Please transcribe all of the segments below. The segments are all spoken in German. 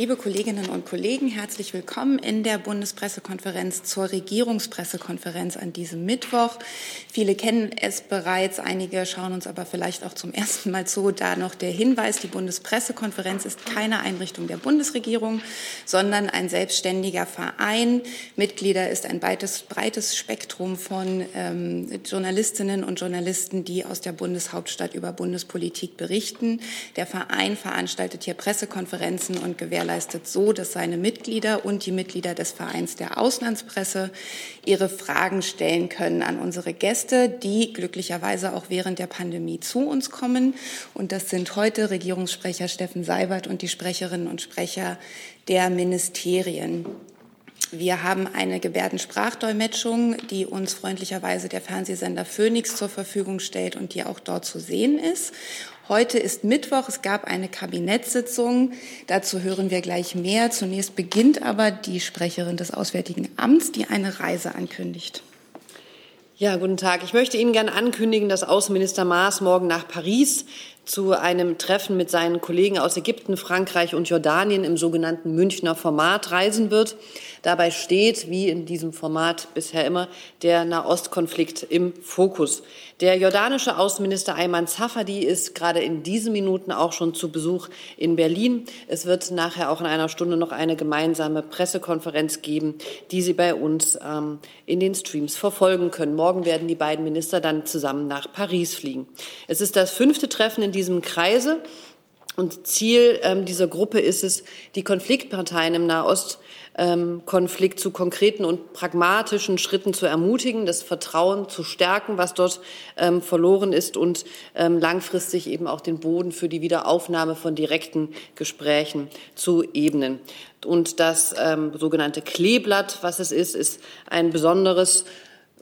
Liebe Kolleginnen und Kollegen, herzlich willkommen in der Bundespressekonferenz zur Regierungspressekonferenz an diesem Mittwoch. Viele kennen es bereits, einige schauen uns aber vielleicht auch zum ersten Mal zu. Da noch der Hinweis, die Bundespressekonferenz ist keine Einrichtung der Bundesregierung, sondern ein selbstständiger Verein. Mitglieder ist ein breites, breites Spektrum von ähm, Journalistinnen und Journalisten, die aus der Bundeshauptstadt über Bundespolitik berichten. Der Verein veranstaltet hier Pressekonferenzen und gewährleistet gewährleistet so, dass seine Mitglieder und die Mitglieder des Vereins der Auslandspresse ihre Fragen stellen können an unsere Gäste, die glücklicherweise auch während der Pandemie zu uns kommen. Und das sind heute Regierungssprecher Steffen Seibert und die Sprecherinnen und Sprecher der Ministerien. Wir haben eine Gebärdensprachdolmetschung, die uns freundlicherweise der Fernsehsender Phoenix zur Verfügung stellt und die auch dort zu sehen ist. Heute ist Mittwoch. Es gab eine Kabinettssitzung. Dazu hören wir gleich mehr. Zunächst beginnt aber die Sprecherin des Auswärtigen Amts, die eine Reise ankündigt. Ja, guten Tag. Ich möchte Ihnen gerne ankündigen, dass Außenminister Maas morgen nach Paris zu einem Treffen mit seinen Kollegen aus Ägypten, Frankreich und Jordanien im sogenannten Münchner Format reisen wird. Dabei steht, wie in diesem Format bisher immer, der Nahostkonflikt im Fokus. Der jordanische Außenminister Ayman Safadi ist gerade in diesen Minuten auch schon zu Besuch in Berlin. Es wird nachher auch in einer Stunde noch eine gemeinsame Pressekonferenz geben, die Sie bei uns ähm, in den Streams verfolgen können. Morgen werden die beiden Minister dann zusammen nach Paris fliegen. Es ist das fünfte Treffen in diesem Kreise. Und Ziel ähm, dieser Gruppe ist es, die Konfliktparteien im Nahost ähm, zu konkreten und pragmatischen Schritten zu ermutigen, das Vertrauen zu stärken, was dort ähm, verloren ist und ähm, langfristig eben auch den Boden für die Wiederaufnahme von direkten Gesprächen zu ebnen. Und das ähm, sogenannte Kleeblatt, was es ist, ist ein besonderes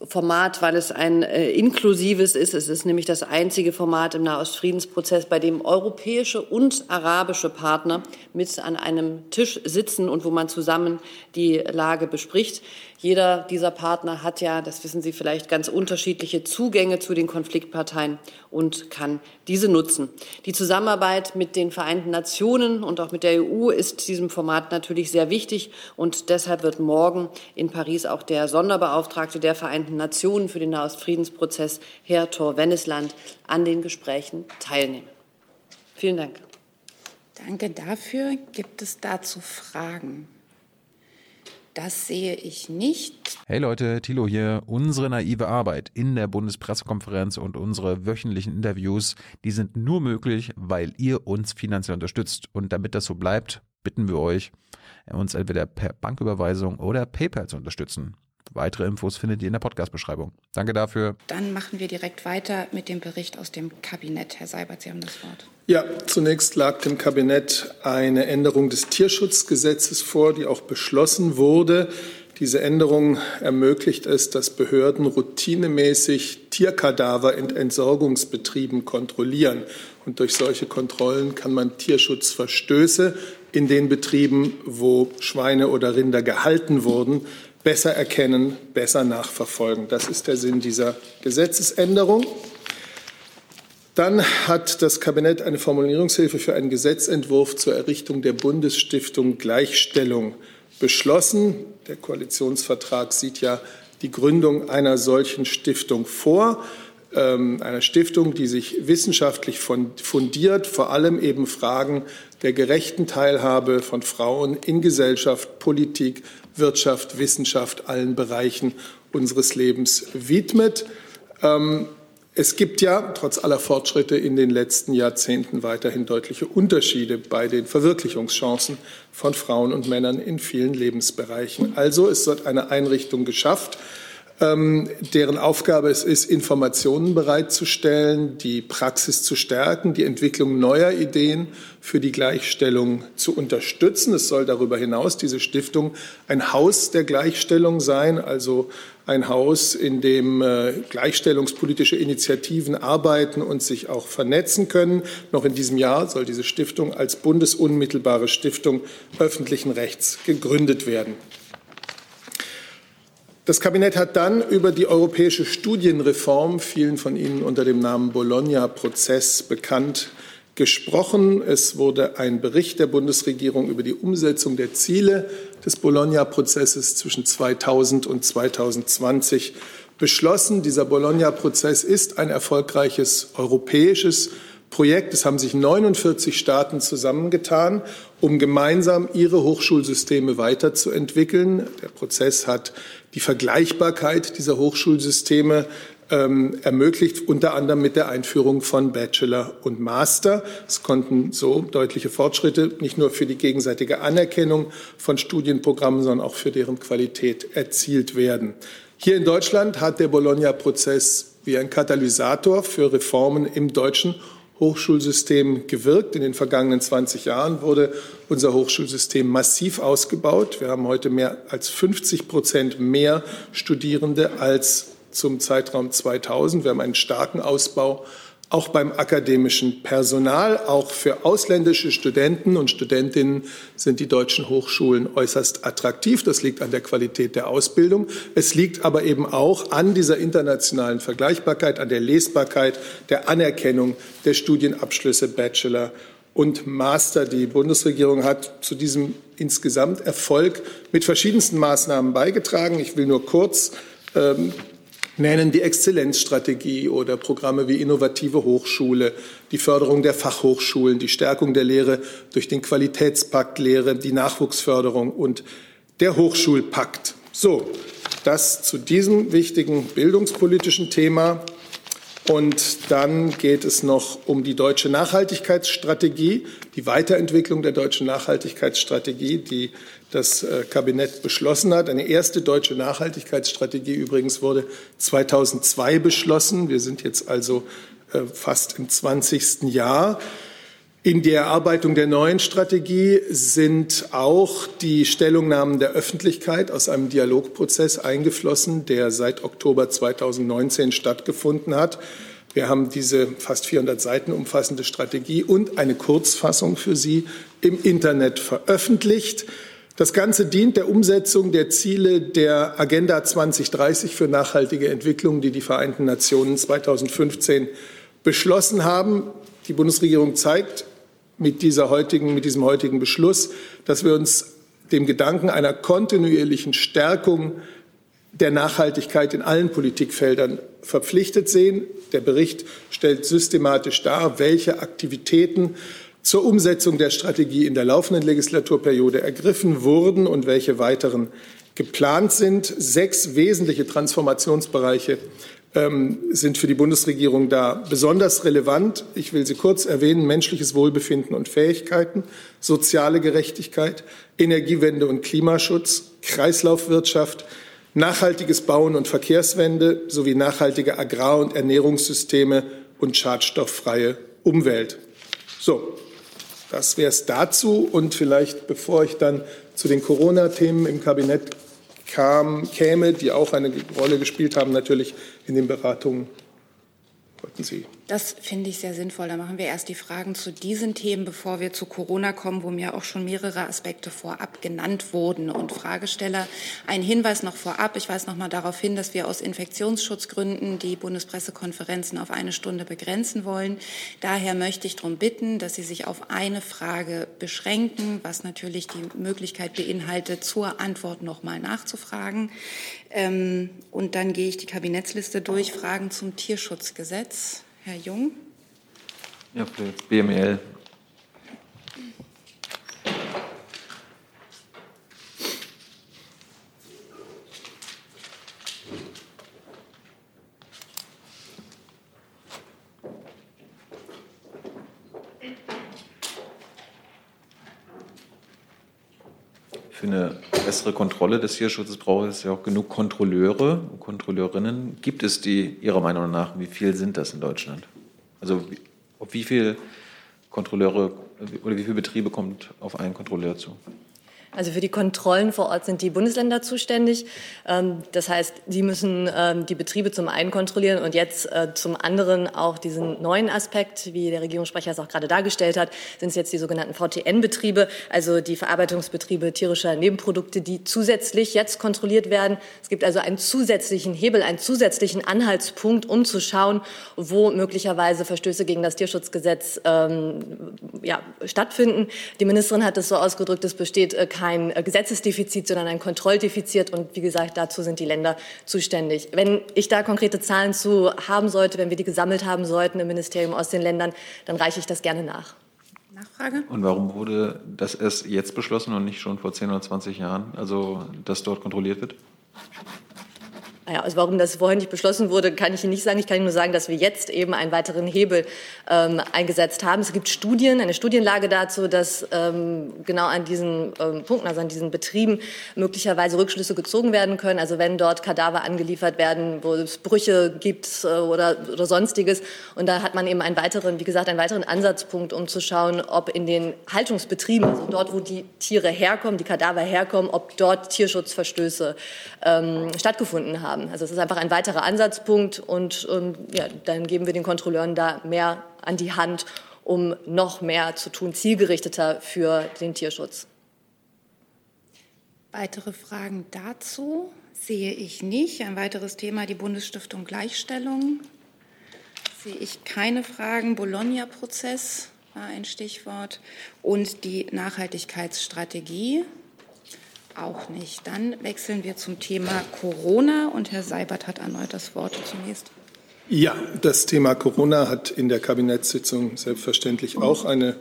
Format, weil es ein äh, inklusives ist. Es ist nämlich das einzige Format im Nahostfriedensprozess, bei dem europäische und arabische Partner mit an einem Tisch sitzen und wo man zusammen die Lage bespricht. Jeder dieser Partner hat ja, das wissen Sie vielleicht, ganz unterschiedliche Zugänge zu den Konfliktparteien und kann diese nutzen. Die Zusammenarbeit mit den Vereinten Nationen und auch mit der EU ist diesem Format natürlich sehr wichtig und deshalb wird morgen in Paris auch der Sonderbeauftragte der Vereinten Nationen für den Nahostfriedensprozess, Herr Thor Wennesland, an den Gesprächen teilnehmen. Vielen Dank. Danke dafür. Gibt es dazu Fragen? Das sehe ich nicht. Hey Leute, Thilo hier. Unsere naive Arbeit in der Bundespressekonferenz und unsere wöchentlichen Interviews, die sind nur möglich, weil ihr uns finanziell unterstützt. Und damit das so bleibt, bitten wir euch, uns entweder per Banküberweisung oder PayPal zu unterstützen. Weitere Infos findet ihr in der Podcast-Beschreibung. Danke dafür. Dann machen wir direkt weiter mit dem Bericht aus dem Kabinett. Herr Seibert, Sie haben das Wort. Ja, zunächst lag dem Kabinett eine Änderung des Tierschutzgesetzes vor, die auch beschlossen wurde. Diese Änderung ermöglicht es, dass Behörden routinemäßig Tierkadaver in Entsorgungsbetrieben kontrollieren. Und durch solche Kontrollen kann man Tierschutzverstöße in den Betrieben, wo Schweine oder Rinder gehalten wurden, besser erkennen, besser nachverfolgen. Das ist der Sinn dieser Gesetzesänderung. Dann hat das Kabinett eine Formulierungshilfe für einen Gesetzentwurf zur Errichtung der Bundesstiftung Gleichstellung beschlossen. Der Koalitionsvertrag sieht ja die Gründung einer solchen Stiftung vor, ähm, einer Stiftung, die sich wissenschaftlich fundiert, vor allem eben Fragen der gerechten Teilhabe von Frauen in Gesellschaft, Politik, Wirtschaft, Wissenschaft, allen Bereichen unseres Lebens widmet. Ähm, es gibt ja trotz aller Fortschritte in den letzten Jahrzehnten weiterhin deutliche Unterschiede bei den Verwirklichungschancen von Frauen und Männern in vielen Lebensbereichen. Also es wird eine Einrichtung geschafft, ähm, deren Aufgabe es ist, Informationen bereitzustellen, die Praxis zu stärken, die Entwicklung neuer Ideen für die Gleichstellung zu unterstützen. Es soll darüber hinaus diese Stiftung ein Haus der Gleichstellung sein, also ein Haus, in dem äh, gleichstellungspolitische Initiativen arbeiten und sich auch vernetzen können. Noch in diesem Jahr soll diese Stiftung als bundesunmittelbare Stiftung öffentlichen Rechts gegründet werden. Das Kabinett hat dann über die europäische Studienreform, vielen von Ihnen unter dem Namen Bologna-Prozess bekannt, gesprochen. Es wurde ein Bericht der Bundesregierung über die Umsetzung der Ziele des Bologna-Prozesses zwischen 2000 und 2020 beschlossen. Dieser Bologna-Prozess ist ein erfolgreiches europäisches Projekt. Es haben sich 49 Staaten zusammengetan, um gemeinsam ihre Hochschulsysteme weiterzuentwickeln. Der Prozess hat die Vergleichbarkeit dieser Hochschulsysteme ähm, ermöglicht, unter anderem mit der Einführung von Bachelor und Master. Es konnten so deutliche Fortschritte nicht nur für die gegenseitige Anerkennung von Studienprogrammen, sondern auch für deren Qualität erzielt werden. Hier in Deutschland hat der Bologna-Prozess wie ein Katalysator für Reformen im deutschen Hochschulsystem gewirkt. In den vergangenen 20 Jahren wurde unser Hochschulsystem massiv ausgebaut. Wir haben heute mehr als 50 Prozent mehr Studierende als zum Zeitraum 2000. Wir haben einen starken Ausbau auch beim akademischen Personal. Auch für ausländische Studenten und Studentinnen sind die deutschen Hochschulen äußerst attraktiv. Das liegt an der Qualität der Ausbildung. Es liegt aber eben auch an dieser internationalen Vergleichbarkeit, an der Lesbarkeit, der Anerkennung der Studienabschlüsse Bachelor und Master. Die Bundesregierung hat zu diesem insgesamt Erfolg mit verschiedensten Maßnahmen beigetragen. Ich will nur kurz ähm, nennen die Exzellenzstrategie oder Programme wie Innovative Hochschule, die Förderung der Fachhochschulen, die Stärkung der Lehre durch den Qualitätspakt Lehre, die Nachwuchsförderung und der Hochschulpakt. So, das zu diesem wichtigen bildungspolitischen Thema. Und dann geht es noch um die deutsche Nachhaltigkeitsstrategie, die Weiterentwicklung der deutschen Nachhaltigkeitsstrategie, die das äh, Kabinett beschlossen hat. Eine erste deutsche Nachhaltigkeitsstrategie übrigens wurde 2002 beschlossen. Wir sind jetzt also äh, fast im 20. Jahr. In die Erarbeitung der neuen Strategie sind auch die Stellungnahmen der Öffentlichkeit aus einem Dialogprozess eingeflossen, der seit Oktober 2019 stattgefunden hat. Wir haben diese fast 400 Seiten umfassende Strategie und eine Kurzfassung für Sie im Internet veröffentlicht. Das Ganze dient der Umsetzung der Ziele der Agenda 2030 für nachhaltige Entwicklung, die die Vereinten Nationen 2015 beschlossen haben. Die Bundesregierung zeigt mit, dieser heutigen, mit diesem heutigen Beschluss, dass wir uns dem Gedanken einer kontinuierlichen Stärkung der Nachhaltigkeit in allen Politikfeldern verpflichtet sehen. Der Bericht stellt systematisch dar, welche Aktivitäten zur Umsetzung der Strategie in der laufenden Legislaturperiode ergriffen wurden und welche weiteren geplant sind. Sechs wesentliche Transformationsbereiche ähm, sind für die Bundesregierung da besonders relevant. Ich will sie kurz erwähnen. Menschliches Wohlbefinden und Fähigkeiten, soziale Gerechtigkeit, Energiewende und Klimaschutz, Kreislaufwirtschaft, nachhaltiges Bauen und Verkehrswende sowie nachhaltige Agrar- und Ernährungssysteme und schadstofffreie Umwelt. So, das wäre es dazu. Und vielleicht, bevor ich dann zu den Corona-Themen im Kabinett kam, käme, die auch eine Rolle gespielt haben, natürlich in den Beratungen, wollten Sie das finde ich sehr sinnvoll. Da machen wir erst die Fragen zu diesen Themen, bevor wir zu Corona kommen, wo mir auch schon mehrere Aspekte vorab genannt wurden. Und Fragesteller, ein Hinweis noch vorab. Ich weise noch mal darauf hin, dass wir aus Infektionsschutzgründen die Bundespressekonferenzen auf eine Stunde begrenzen wollen. Daher möchte ich darum bitten, dass Sie sich auf eine Frage beschränken, was natürlich die Möglichkeit beinhaltet, zur Antwort noch mal nachzufragen. Ähm, und dann gehe ich die Kabinettsliste durch. Fragen zum Tierschutzgesetz. Herr Jung. Ja, für BML. Für eine bessere Kontrolle des Tierschutzes braucht es ja auch genug Kontrolleure und Kontrolleurinnen. Gibt es die Ihrer Meinung nach? Wie viel sind das in Deutschland? Also auf wie viele Kontrolleure oder wie viele Betriebe kommt auf einen Kontrolleur zu? Also für die Kontrollen vor Ort sind die Bundesländer zuständig. Ähm, das heißt, sie müssen ähm, die Betriebe zum einen kontrollieren und jetzt äh, zum anderen auch diesen neuen Aspekt, wie der Regierungssprecher es auch gerade dargestellt hat, sind es jetzt die sogenannten VTN-Betriebe, also die Verarbeitungsbetriebe tierischer Nebenprodukte, die zusätzlich jetzt kontrolliert werden. Es gibt also einen zusätzlichen Hebel, einen zusätzlichen Anhaltspunkt, um zu schauen, wo möglicherweise Verstöße gegen das Tierschutzgesetz ähm, ja, stattfinden. Die Ministerin hat es so ausgedrückt, es besteht äh, kein äh, Gesetzesdefizit, sondern ein Kontrolldefizit. Und wie gesagt, dazu sind die Länder zuständig. Wenn ich da konkrete Zahlen zu haben sollte, wenn wir die gesammelt haben sollten im Ministerium aus den Ländern, dann reiche ich das gerne nach. Nachfrage? Und warum wurde das erst jetzt beschlossen und nicht schon vor 10 oder 20 Jahren, also dass dort kontrolliert wird? Naja, also warum das vorher nicht beschlossen wurde, kann ich Ihnen nicht sagen. Ich kann Ihnen nur sagen, dass wir jetzt eben einen weiteren Hebel ähm, eingesetzt haben. Es gibt Studien, eine Studienlage dazu, dass ähm, genau an diesen ähm, Punkten, also an diesen Betrieben möglicherweise Rückschlüsse gezogen werden können. Also wenn dort Kadaver angeliefert werden, wo es Brüche gibt äh, oder, oder sonstiges. Und da hat man eben einen weiteren, wie gesagt, einen weiteren Ansatzpunkt, um zu schauen, ob in den Haltungsbetrieben, also dort, wo die Tiere herkommen, die Kadaver herkommen, ob dort Tierschutzverstöße ähm, stattgefunden haben haben. Also es ist einfach ein weiterer Ansatzpunkt und, und ja, dann geben wir den Kontrolleuren da mehr an die Hand, um noch mehr zu tun, zielgerichteter für den Tierschutz. Weitere Fragen dazu sehe ich nicht. Ein weiteres Thema, die Bundesstiftung Gleichstellung. Sehe ich keine Fragen. Bologna-Prozess war ein Stichwort. Und die Nachhaltigkeitsstrategie. Auch nicht. Dann wechseln wir zum Thema Corona und Herr Seibert hat erneut das Wort zunächst. Ja, das Thema Corona hat in der Kabinettssitzung selbstverständlich auch eine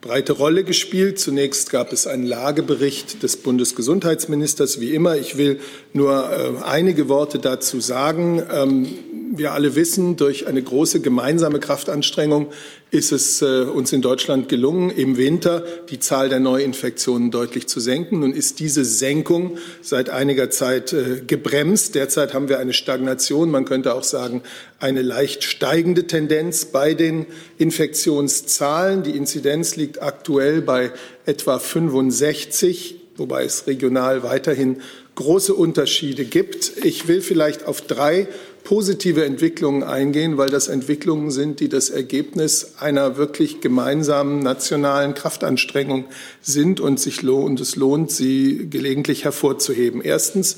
breite Rolle gespielt. Zunächst gab es einen Lagebericht des Bundesgesundheitsministers, wie immer. Ich will nur äh, einige Worte dazu sagen. Ähm, wir alle wissen, durch eine große gemeinsame Kraftanstrengung ist es äh, uns in Deutschland gelungen, im Winter die Zahl der Neuinfektionen deutlich zu senken. Nun ist diese Senkung seit einiger Zeit äh, gebremst. Derzeit haben wir eine Stagnation, man könnte auch sagen, eine leicht steigende Tendenz bei den Infektionszahlen. Die Inzidenz liegt aktuell bei etwa 65, wobei es regional weiterhin große Unterschiede gibt. Ich will vielleicht auf drei positive Entwicklungen eingehen, weil das Entwicklungen sind, die das Ergebnis einer wirklich gemeinsamen nationalen Kraftanstrengung sind und, sich lohnt, es lohnt, sie gelegentlich hervorzuheben. Erstens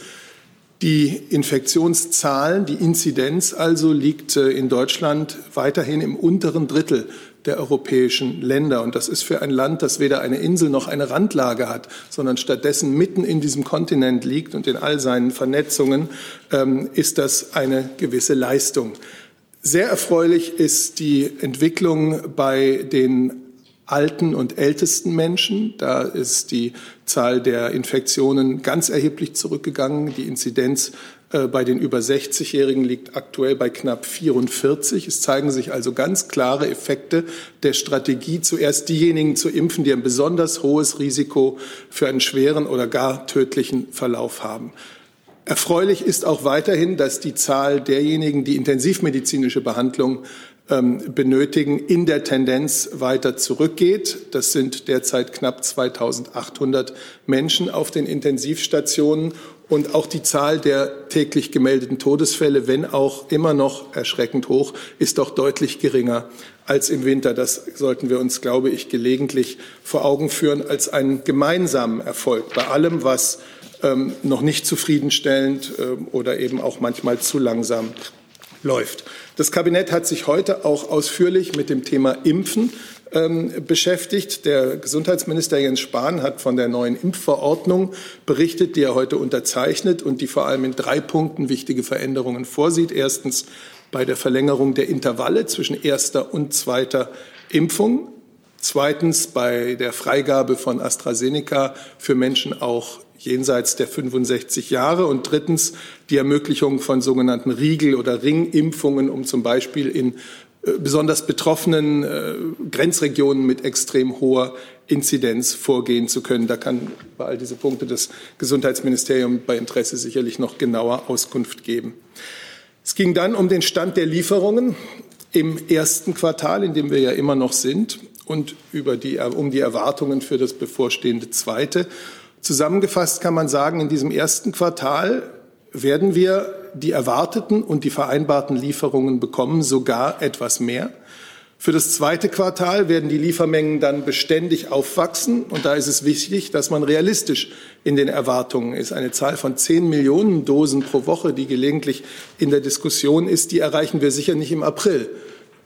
die Infektionszahlen, die Inzidenz also liegt äh, in Deutschland weiterhin im unteren Drittel der europäischen Länder. Und das ist für ein Land, das weder eine Insel noch eine Randlage hat, sondern stattdessen mitten in diesem Kontinent liegt und in all seinen Vernetzungen, ähm, ist das eine gewisse Leistung. Sehr erfreulich ist die Entwicklung bei den alten und ältesten Menschen. Da ist die Zahl der Infektionen ganz erheblich zurückgegangen. Die Inzidenz bei den über 60-Jährigen liegt aktuell bei knapp 44. Es zeigen sich also ganz klare Effekte der Strategie, zuerst diejenigen zu impfen, die ein besonders hohes Risiko für einen schweren oder gar tödlichen Verlauf haben. Erfreulich ist auch weiterhin, dass die Zahl derjenigen, die intensivmedizinische Behandlung ähm, benötigen, in der Tendenz weiter zurückgeht. Das sind derzeit knapp 2800 Menschen auf den Intensivstationen und auch die Zahl der täglich gemeldeten Todesfälle, wenn auch immer noch erschreckend hoch, ist doch deutlich geringer als im Winter. Das sollten wir uns, glaube ich, gelegentlich vor Augen führen als einen gemeinsamen Erfolg bei allem, was ähm, noch nicht zufriedenstellend ähm, oder eben auch manchmal zu langsam läuft. Das Kabinett hat sich heute auch ausführlich mit dem Thema Impfen ähm, beschäftigt. Der Gesundheitsminister Jens Spahn hat von der neuen Impfverordnung berichtet, die er heute unterzeichnet und die vor allem in drei Punkten wichtige Veränderungen vorsieht. Erstens bei der Verlängerung der Intervalle zwischen erster und zweiter Impfung. Zweitens bei der Freigabe von AstraZeneca für Menschen auch jenseits der 65 Jahre und drittens die Ermöglichung von sogenannten Riegel- oder Ringimpfungen, um zum Beispiel in äh, besonders betroffenen äh, Grenzregionen mit extrem hoher Inzidenz vorgehen zu können. Da kann bei all diese Punkte das Gesundheitsministerium bei Interesse sicherlich noch genauer Auskunft geben. Es ging dann um den Stand der Lieferungen im ersten Quartal, in dem wir ja immer noch sind, und über die, um die Erwartungen für das bevorstehende zweite. Zusammengefasst kann man sagen, in diesem ersten Quartal werden wir die erwarteten und die vereinbarten Lieferungen bekommen, sogar etwas mehr. Für das zweite Quartal werden die Liefermengen dann beständig aufwachsen. Und da ist es wichtig, dass man realistisch in den Erwartungen ist. Eine Zahl von zehn Millionen Dosen pro Woche, die gelegentlich in der Diskussion ist, die erreichen wir sicher nicht im April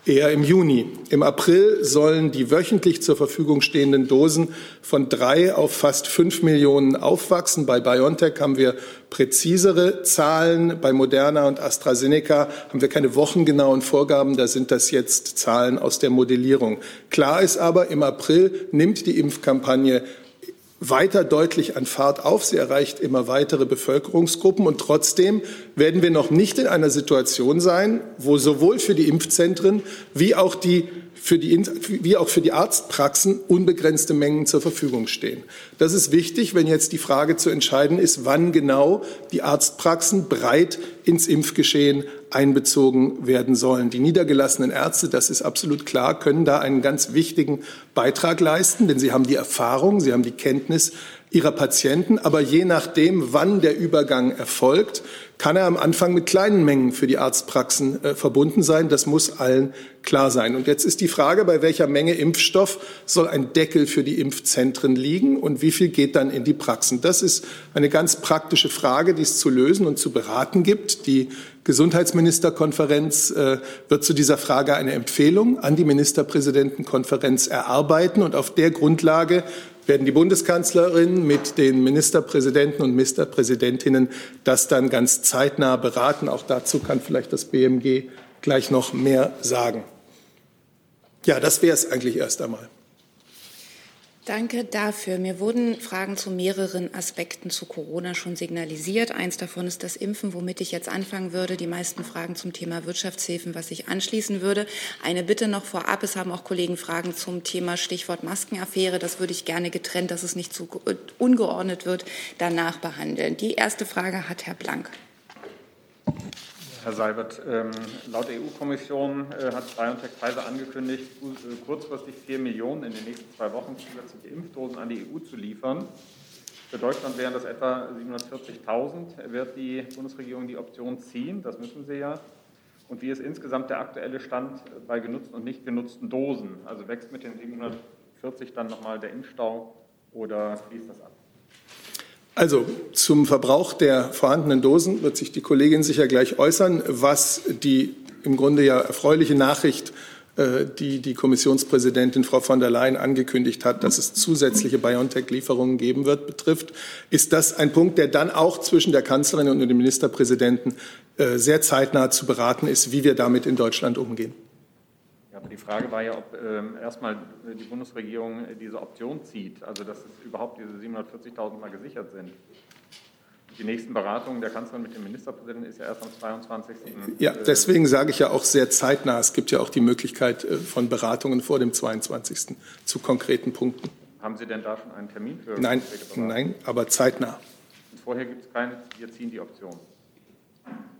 eher im Juni. Im April sollen die wöchentlich zur Verfügung stehenden Dosen von drei auf fast fünf Millionen aufwachsen. Bei BioNTech haben wir präzisere Zahlen. Bei Moderna und AstraZeneca haben wir keine wochengenauen Vorgaben. Da sind das jetzt Zahlen aus der Modellierung. Klar ist aber, im April nimmt die Impfkampagne weiter deutlich an Fahrt auf. Sie erreicht immer weitere Bevölkerungsgruppen. Und trotzdem werden wir noch nicht in einer Situation sein, wo sowohl für die Impfzentren wie auch die für die, wie auch für die Arztpraxen unbegrenzte Mengen zur Verfügung stehen. Das ist wichtig, wenn jetzt die Frage zu entscheiden ist, wann genau die Arztpraxen breit ins Impfgeschehen einbezogen werden sollen. Die niedergelassenen Ärzte, das ist absolut klar, können da einen ganz wichtigen Beitrag leisten, denn sie haben die Erfahrung, sie haben die Kenntnis ihrer Patienten. Aber je nachdem, wann der Übergang erfolgt, kann er am Anfang mit kleinen Mengen für die Arztpraxen äh, verbunden sein. Das muss allen klar sein. Und jetzt ist die Frage, bei welcher Menge Impfstoff soll ein Deckel für die Impfzentren liegen und wie viel geht dann in die Praxen? Das ist eine ganz praktische Frage, die es zu lösen und zu beraten gibt. Die Gesundheitsministerkonferenz äh, wird zu dieser Frage eine Empfehlung an die Ministerpräsidentenkonferenz erarbeiten und auf der Grundlage werden die Bundeskanzlerin mit den Ministerpräsidenten und Ministerpräsidentinnen das dann ganz zeitnah beraten. Auch dazu kann vielleicht das BMG gleich noch mehr sagen. Ja, das wäre es eigentlich erst einmal. Danke dafür. Mir wurden Fragen zu mehreren Aspekten zu Corona schon signalisiert. Eins davon ist das Impfen, womit ich jetzt anfangen würde. Die meisten Fragen zum Thema Wirtschaftshilfen, was ich anschließen würde. Eine Bitte noch vorab. Es haben auch Kollegen Fragen zum Thema Stichwort Maskenaffäre. Das würde ich gerne getrennt, dass es nicht zu ungeordnet wird, danach behandeln. Die erste Frage hat Herr Blank. Herr Seibert, ähm, laut EU-Kommission äh, hat BioNTech Pfizer angekündigt, äh, kurzfristig vier Millionen in den nächsten zwei Wochen zusätzliche Impfdosen an die EU zu liefern. Für Deutschland wären das etwa 740.000. Wird die Bundesregierung die Option ziehen? Das müssen Sie ja. Und wie ist insgesamt der aktuelle Stand bei genutzten und nicht genutzten Dosen? Also wächst mit den 740 dann nochmal der Impfstau oder fließt das ab? Also zum Verbrauch der vorhandenen Dosen wird sich die Kollegin sicher gleich äußern, was die im Grunde ja erfreuliche Nachricht, äh, die die Kommissionspräsidentin Frau von der Leyen angekündigt hat, dass es zusätzliche BioNTech-Lieferungen geben wird, betrifft, ist das ein Punkt, der dann auch zwischen der Kanzlerin und dem Ministerpräsidenten äh, sehr zeitnah zu beraten ist, wie wir damit in Deutschland umgehen. Aber die Frage war ja, ob ähm, erstmal die Bundesregierung diese Option zieht, also dass es überhaupt diese 740.000 mal gesichert sind. Die nächsten Beratungen der Kanzlerin mit dem Ministerpräsidenten ist ja erst am 22. Ja, äh, deswegen sage ich ja auch sehr zeitnah. Es gibt ja auch die Möglichkeit äh, von Beratungen vor dem 22. zu konkreten Punkten. Haben Sie denn da schon einen Termin für? Nein, nein, aber zeitnah. Und vorher gibt es keine, wir ziehen die Option.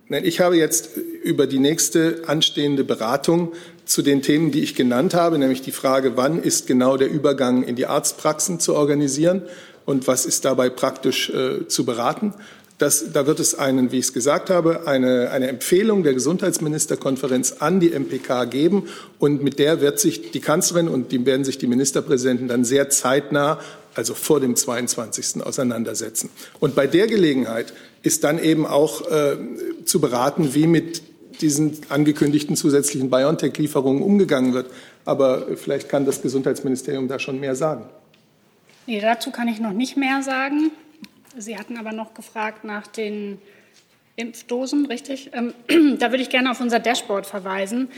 Nein, ich habe jetzt über die nächste anstehende Beratung zu den Themen, die ich genannt habe, nämlich die Frage, wann ist genau der Übergang in die Arztpraxen zu organisieren und was ist dabei praktisch äh, zu beraten. Das, da wird es einen, wie ich es gesagt habe, eine, eine Empfehlung der Gesundheitsministerkonferenz an die MPK geben. Und mit der wird sich die Kanzlerin und die werden sich die Ministerpräsidenten dann sehr zeitnah, also vor dem 22. auseinandersetzen. Und bei der Gelegenheit ist dann eben auch äh, zu beraten, wie mit diesen angekündigten zusätzlichen BioNTech-Lieferungen umgegangen wird. Aber vielleicht kann das Gesundheitsministerium da schon mehr sagen. Nee, dazu kann ich noch nicht mehr sagen. Sie hatten aber noch gefragt nach den Impfdosen, richtig? Ähm, da würde ich gerne auf unser Dashboard verweisen.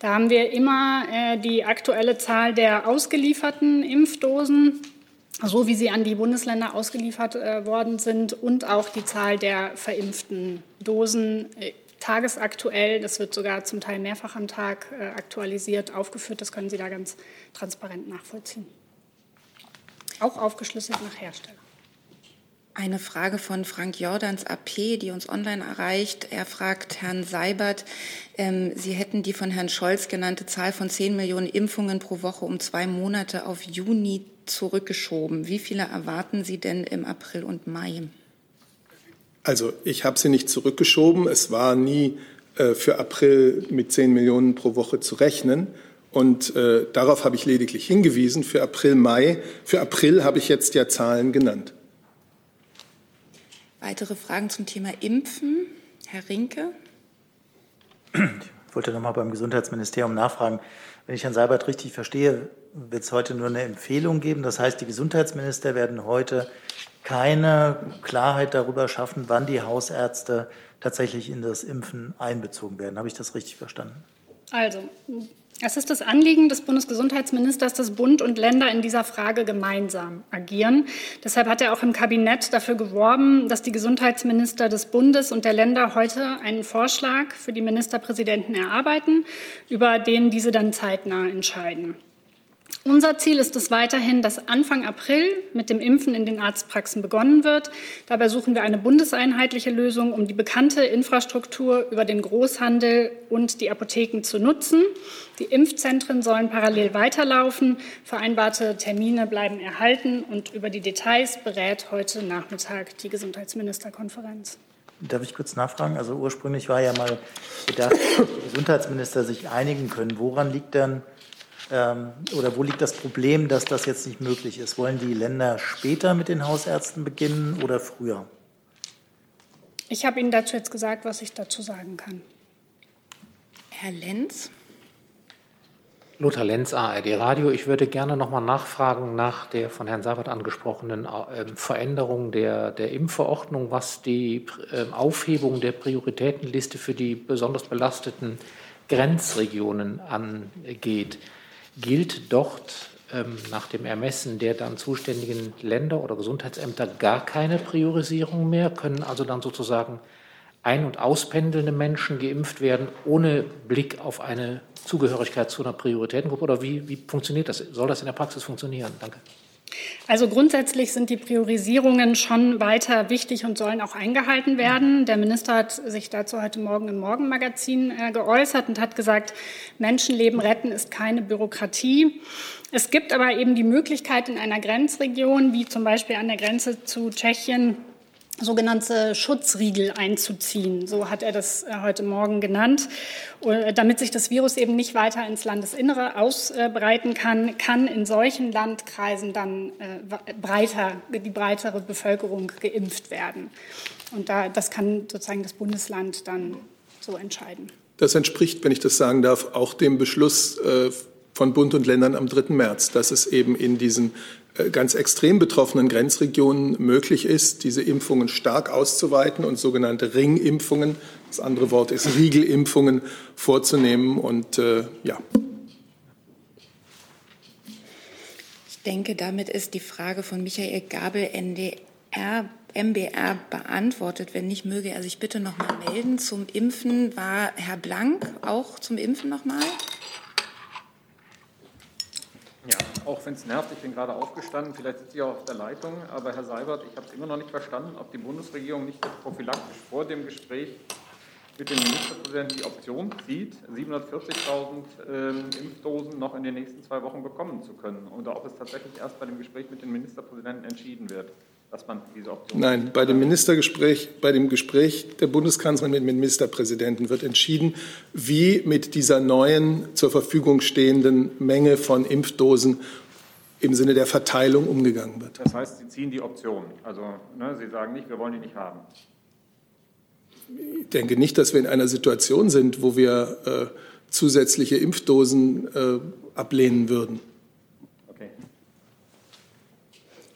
Da haben wir immer äh, die aktuelle Zahl der ausgelieferten Impfdosen, so wie sie an die Bundesländer ausgeliefert äh, worden sind, und auch die Zahl der verimpften Dosen äh, tagesaktuell. Das wird sogar zum Teil mehrfach am Tag äh, aktualisiert, aufgeführt. Das können Sie da ganz transparent nachvollziehen. Auch aufgeschlüsselt nach Hersteller. Eine Frage von Frank Jordans AP, die uns online erreicht. Er fragt Herrn Seibert, ähm, Sie hätten die von Herrn Scholz genannte Zahl von 10 Millionen Impfungen pro Woche um zwei Monate auf Juni zurückgeschoben. Wie viele erwarten Sie denn im April und Mai? Also ich habe sie nicht zurückgeschoben. Es war nie äh, für April mit 10 Millionen pro Woche zu rechnen. Und äh, darauf habe ich lediglich hingewiesen. Für April, Mai, für April habe ich jetzt ja Zahlen genannt. Weitere Fragen zum Thema Impfen? Herr Rinke. Ich wollte noch mal beim Gesundheitsministerium nachfragen. Wenn ich Herrn Seibert richtig verstehe, wird es heute nur eine Empfehlung geben. Das heißt, die Gesundheitsminister werden heute keine Klarheit darüber schaffen, wann die Hausärzte tatsächlich in das Impfen einbezogen werden. Habe ich das richtig verstanden? Also, es ist das Anliegen des Bundesgesundheitsministers, dass Bund und Länder in dieser Frage gemeinsam agieren. Deshalb hat er auch im Kabinett dafür geworben, dass die Gesundheitsminister des Bundes und der Länder heute einen Vorschlag für die Ministerpräsidenten erarbeiten, über den diese dann zeitnah entscheiden. Unser Ziel ist es weiterhin, dass Anfang April mit dem Impfen in den Arztpraxen begonnen wird. Dabei suchen wir eine bundeseinheitliche Lösung, um die bekannte Infrastruktur über den Großhandel und die Apotheken zu nutzen. Die Impfzentren sollen parallel weiterlaufen. Vereinbarte Termine bleiben erhalten. Und über die Details berät heute Nachmittag die Gesundheitsministerkonferenz. Darf ich kurz nachfragen? Also ursprünglich war ja mal gedacht, dass die Gesundheitsminister sich einigen können. Woran liegt denn oder wo liegt das Problem, dass das jetzt nicht möglich ist? Wollen die Länder später mit den Hausärzten beginnen oder früher? Ich habe Ihnen dazu jetzt gesagt, was ich dazu sagen kann. Herr Lenz. Lothar Lenz, ARD Radio. Ich würde gerne noch mal nachfragen nach der von Herrn Sabat angesprochenen äh, Veränderung der, der Impfverordnung, was die äh, Aufhebung der Prioritätenliste für die besonders belasteten Grenzregionen angeht gilt dort ähm, nach dem Ermessen der dann zuständigen Länder oder Gesundheitsämter gar keine Priorisierung mehr, können also dann sozusagen ein- und auspendelnde Menschen geimpft werden, ohne Blick auf eine Zugehörigkeit zu einer Prioritätengruppe? Oder wie, wie funktioniert das? Soll das in der Praxis funktionieren? Danke. Also grundsätzlich sind die Priorisierungen schon weiter wichtig und sollen auch eingehalten werden. Der Minister hat sich dazu heute Morgen im Morgenmagazin äh, geäußert und hat gesagt, Menschenleben retten ist keine Bürokratie. Es gibt aber eben die Möglichkeit in einer Grenzregion, wie zum Beispiel an der Grenze zu Tschechien, sogenannte Schutzriegel einzuziehen. So hat er das äh, heute Morgen genannt. Äh, damit sich das Virus eben nicht weiter ins Landesinnere ausbreiten kann, kann in solchen Landkreisen dann äh, breiter, die breitere Bevölkerung geimpft werden. Und da, das kann sozusagen das Bundesland dann so entscheiden. Das entspricht, wenn ich das sagen darf, auch dem Beschluss von Bund und Ländern am 3. März, dass es eben in diesen äh, ganz extrem betroffenen Grenzregionen möglich ist, diese Impfungen stark auszuweiten und sogenannte Ringimpfungen, das andere Wort ist Riegelimpfungen, vorzunehmen. Und äh, ja. Ich denke, damit ist die Frage von Michael Gabel, NDR, MBR, beantwortet. Wenn nicht, möge er sich bitte noch mal melden. Zum Impfen war Herr Blank auch zum Impfen noch mal? Ja, auch wenn es nervt, ich bin gerade aufgestanden, vielleicht sitze ich auch auf der Leitung, aber Herr Seibert, ich habe es immer noch nicht verstanden, ob die Bundesregierung nicht prophylaktisch vor dem Gespräch mit dem Ministerpräsidenten die Option zieht, 740.000 äh, Impfdosen noch in den nächsten zwei Wochen bekommen zu können. Oder ob es tatsächlich erst bei dem Gespräch mit dem Ministerpräsidenten entschieden wird dass man diese Option. Nein, bei dem Ministergespräch, bei dem Gespräch der Bundeskanzlerin mit dem Ministerpräsidenten wird entschieden, wie mit dieser neuen zur Verfügung stehenden Menge von Impfdosen im Sinne der Verteilung umgegangen wird. Das heißt, Sie ziehen die Option. Also ne, Sie sagen nicht, wir wollen die nicht haben. Ich denke nicht, dass wir in einer Situation sind, wo wir äh, zusätzliche Impfdosen äh, ablehnen würden. Okay.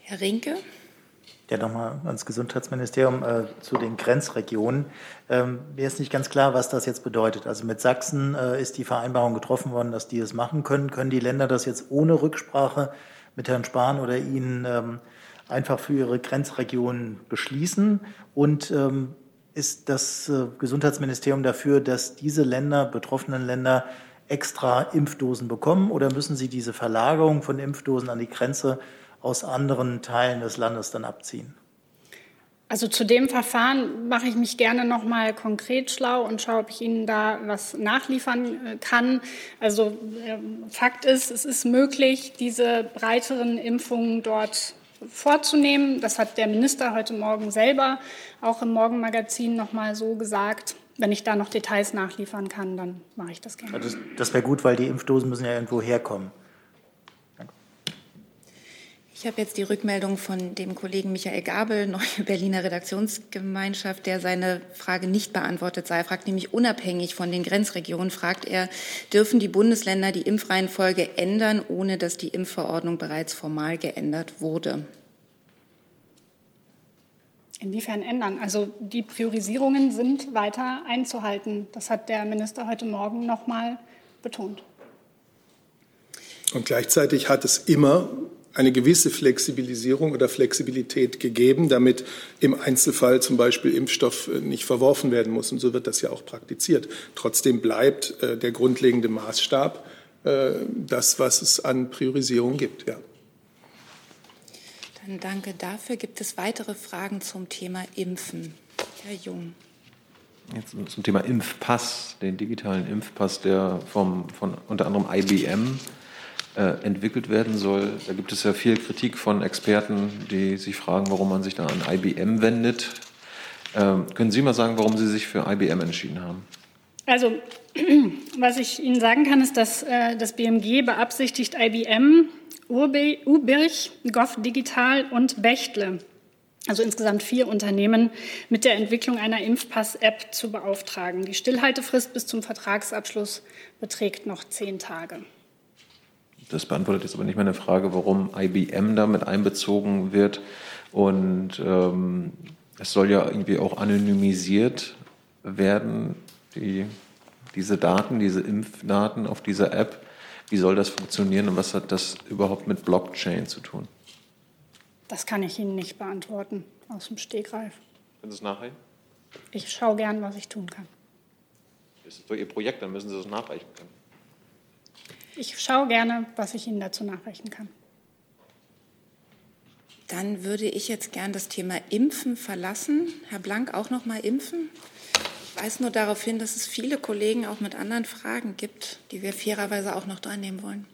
Herr Rinke. Ja, nochmal ans Gesundheitsministerium äh, zu den Grenzregionen. Ähm, mir ist nicht ganz klar, was das jetzt bedeutet. Also mit Sachsen äh, ist die Vereinbarung getroffen worden, dass die es machen können. Können die Länder das jetzt ohne Rücksprache mit Herrn Spahn oder Ihnen ähm, einfach für ihre Grenzregionen beschließen? Und ähm, ist das äh, Gesundheitsministerium dafür, dass diese Länder, betroffenen Länder, extra Impfdosen bekommen? Oder müssen sie diese Verlagerung von Impfdosen an die Grenze aus anderen Teilen des Landes dann abziehen? Also zu dem Verfahren mache ich mich gerne noch mal konkret schlau und schaue, ob ich Ihnen da was nachliefern äh, kann. Also ähm, Fakt ist, es ist möglich, diese breiteren Impfungen dort vorzunehmen. Das hat der Minister heute Morgen selber auch im Morgenmagazin noch mal so gesagt. Wenn ich da noch Details nachliefern kann, dann mache ich das gerne. Also das wäre gut, weil die Impfdosen müssen ja irgendwo herkommen. Ich habe jetzt die Rückmeldung von dem Kollegen Michael Gabel, Neue Berliner Redaktionsgemeinschaft, der seine Frage nicht beantwortet sei. Er fragt nämlich unabhängig von den Grenzregionen, fragt er, dürfen die Bundesländer die Impfreihenfolge ändern, ohne dass die Impfverordnung bereits formal geändert wurde? Inwiefern ändern? Also die Priorisierungen sind weiter einzuhalten. Das hat der Minister heute Morgen noch mal betont. Und gleichzeitig hat es immer eine gewisse Flexibilisierung oder Flexibilität gegeben, damit im Einzelfall zum Beispiel Impfstoff äh, nicht verworfen werden muss. Und so wird das ja auch praktiziert. Trotzdem bleibt äh, der grundlegende Maßstab äh, das, was es an Priorisierung gibt. Ja. Dann danke dafür. Gibt es weitere Fragen zum Thema Impfen? Herr Jung. Jetzt zum Thema Impfpass, den digitalen Impfpass, der vom, von unter anderem IBM entwickelt werden soll. Da gibt es ja viel Kritik von Experten, die sich fragen, warum man sich da an IBM wendet. Ähm, können Sie mal sagen, warum Sie sich für IBM entschieden haben? Also, was ich Ihnen sagen kann, ist, dass äh, das BMG beabsichtigt, IBM, Ubirch, Goff Digital und Bechtle, also insgesamt vier Unternehmen, mit der Entwicklung einer Impfpass-App zu beauftragen. Die Stillhaltefrist bis zum Vertragsabschluss beträgt noch zehn Tage. Das beantwortet jetzt aber nicht meine Frage, warum IBM damit einbezogen wird. Und ähm, es soll ja irgendwie auch anonymisiert werden, die, diese Daten, diese Impfdaten auf dieser App. Wie soll das funktionieren und was hat das überhaupt mit Blockchain zu tun? Das kann ich Ihnen nicht beantworten aus dem Stegreif. Können Sie es nachreichen? Ich schaue gern, was ich tun kann. Das ist doch Ihr Projekt, dann müssen Sie es nachreichen können. Ich schaue gerne, was ich Ihnen dazu nachreichen kann. Dann würde ich jetzt gern das Thema Impfen verlassen. Herr Blank, auch noch mal impfen? Ich weise nur darauf hin, dass es viele Kollegen auch mit anderen Fragen gibt, die wir fairerweise auch noch dran nehmen wollen.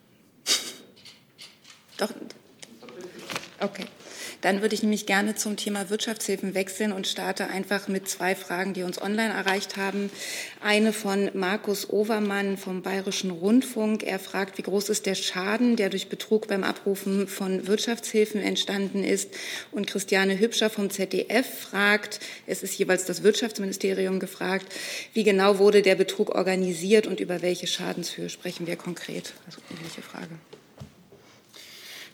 Doch. Okay. Dann würde ich nämlich gerne zum Thema Wirtschaftshilfen wechseln und starte einfach mit zwei Fragen, die uns online erreicht haben. Eine von Markus Overmann vom Bayerischen Rundfunk. Er fragt, wie groß ist der Schaden, der durch Betrug beim Abrufen von Wirtschaftshilfen entstanden ist? Und Christiane Hübscher vom ZDF fragt, es ist jeweils das Wirtschaftsministerium gefragt, wie genau wurde der Betrug organisiert und über welche Schadenshöhe sprechen wir konkret? Also ähnliche Frage.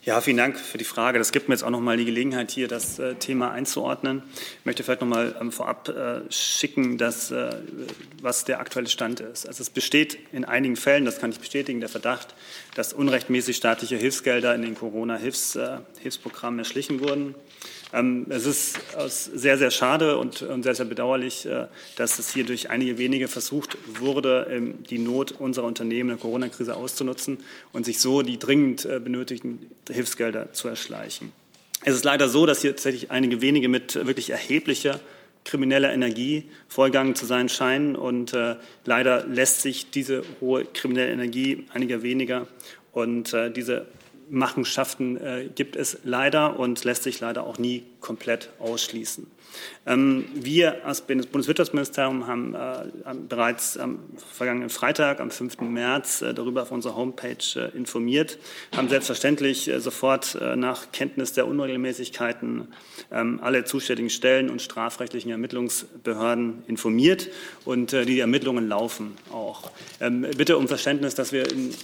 Ja, vielen Dank für die Frage. Das gibt mir jetzt auch noch mal die Gelegenheit, hier das äh, Thema einzuordnen. Ich möchte vielleicht noch mal ähm, vorab äh, schicken, dass, äh, was der aktuelle Stand ist. Also es besteht in einigen Fällen, das kann ich bestätigen, der Verdacht, dass unrechtmäßig staatliche Hilfsgelder in den Corona-Hilfsprogrammen erschlichen wurden. Ähm, es ist sehr, sehr schade und sehr, sehr bedauerlich, äh, dass es hier durch einige wenige versucht wurde, ähm, die Not unserer Unternehmen in der Corona-Krise auszunutzen und sich so die dringend äh, benötigten Hilfsgelder zu erschleichen. Es ist leider so, dass hier tatsächlich einige wenige mit wirklich erheblicher krimineller Energie vorgegangen zu sein scheinen. Und äh, leider lässt sich diese hohe kriminelle Energie einiger weniger und äh, diese Machenschaften äh, gibt es leider und lässt sich leider auch nie komplett ausschließen. Ähm, wir als Bundeswirtschaftsministerium haben, äh, bereits am vergangenen Freitag, am 5. März, äh, darüber auf unserer Homepage äh, informiert, haben selbstverständlich äh, sofort äh, nach Kenntnis der Unregelmäßigkeiten ähm, alle zuständigen Stellen und strafrechtlichen Ermittlungsbehörden informiert und die Ermittlungen laufen auch. Ähm, bitte um Verständnis, dass wir in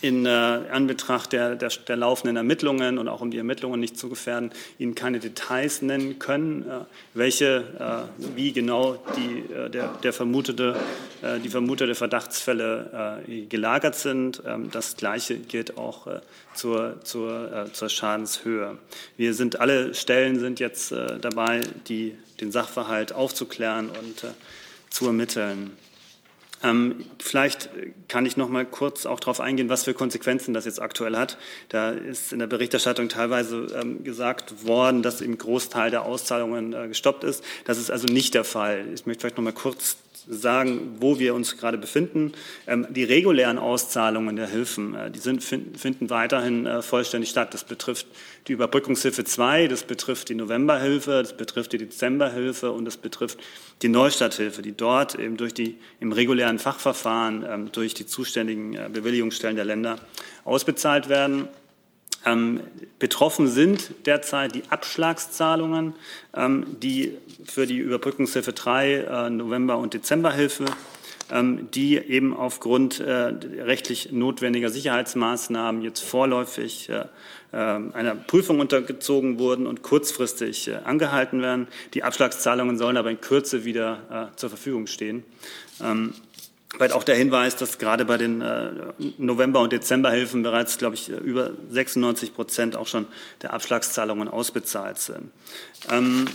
in äh, Anbetracht der, der, der, laufenden Ermittlungen und auch um die Ermittlungen nicht zu gefährden, Ihnen keine Details nennen können, äh, welche, äh, wie genau die, äh, der, der vermutete, äh, die vermutete Verdachtsfälle äh, gelagert sind. Ähm, das Gleiche gilt auch zur, zur, zur Schadenshöhe. Wir sind alle Stellen sind jetzt dabei, die, den Sachverhalt aufzuklären und zu ermitteln. Ähm, vielleicht kann ich noch mal kurz auch darauf eingehen, was für Konsequenzen das jetzt aktuell hat. Da ist in der Berichterstattung teilweise ähm, gesagt worden, dass im Großteil der Auszahlungen äh, gestoppt ist. Das ist also nicht der Fall. Ich möchte vielleicht noch mal kurz sagen, wo wir uns gerade befinden. Ähm, die regulären Auszahlungen der Hilfen, äh, die sind, finden weiterhin äh, vollständig statt. Das betrifft die Überbrückungshilfe 2, das betrifft die Novemberhilfe, das betrifft die Dezemberhilfe und das betrifft die Neustarthilfe, die dort eben durch die im regulären Fachverfahren ähm, durch die zuständigen äh, Bewilligungsstellen der Länder ausbezahlt werden. Ähm, betroffen sind derzeit die Abschlagszahlungen, ähm, die für die Überbrückungshilfe 3, äh, November- und Dezemberhilfe, ähm, die eben aufgrund äh, rechtlich notwendiger Sicherheitsmaßnahmen jetzt vorläufig äh, äh einer Prüfung untergezogen wurden und kurzfristig äh, angehalten werden. Die Abschlagszahlungen sollen aber in Kürze wieder äh, zur Verfügung stehen. Vielleicht auch der Hinweis, dass gerade bei den äh, November- und Dezemberhilfen bereits, glaube ich, über 96 Prozent auch schon der Abschlagszahlungen ausbezahlt sind. Ähm,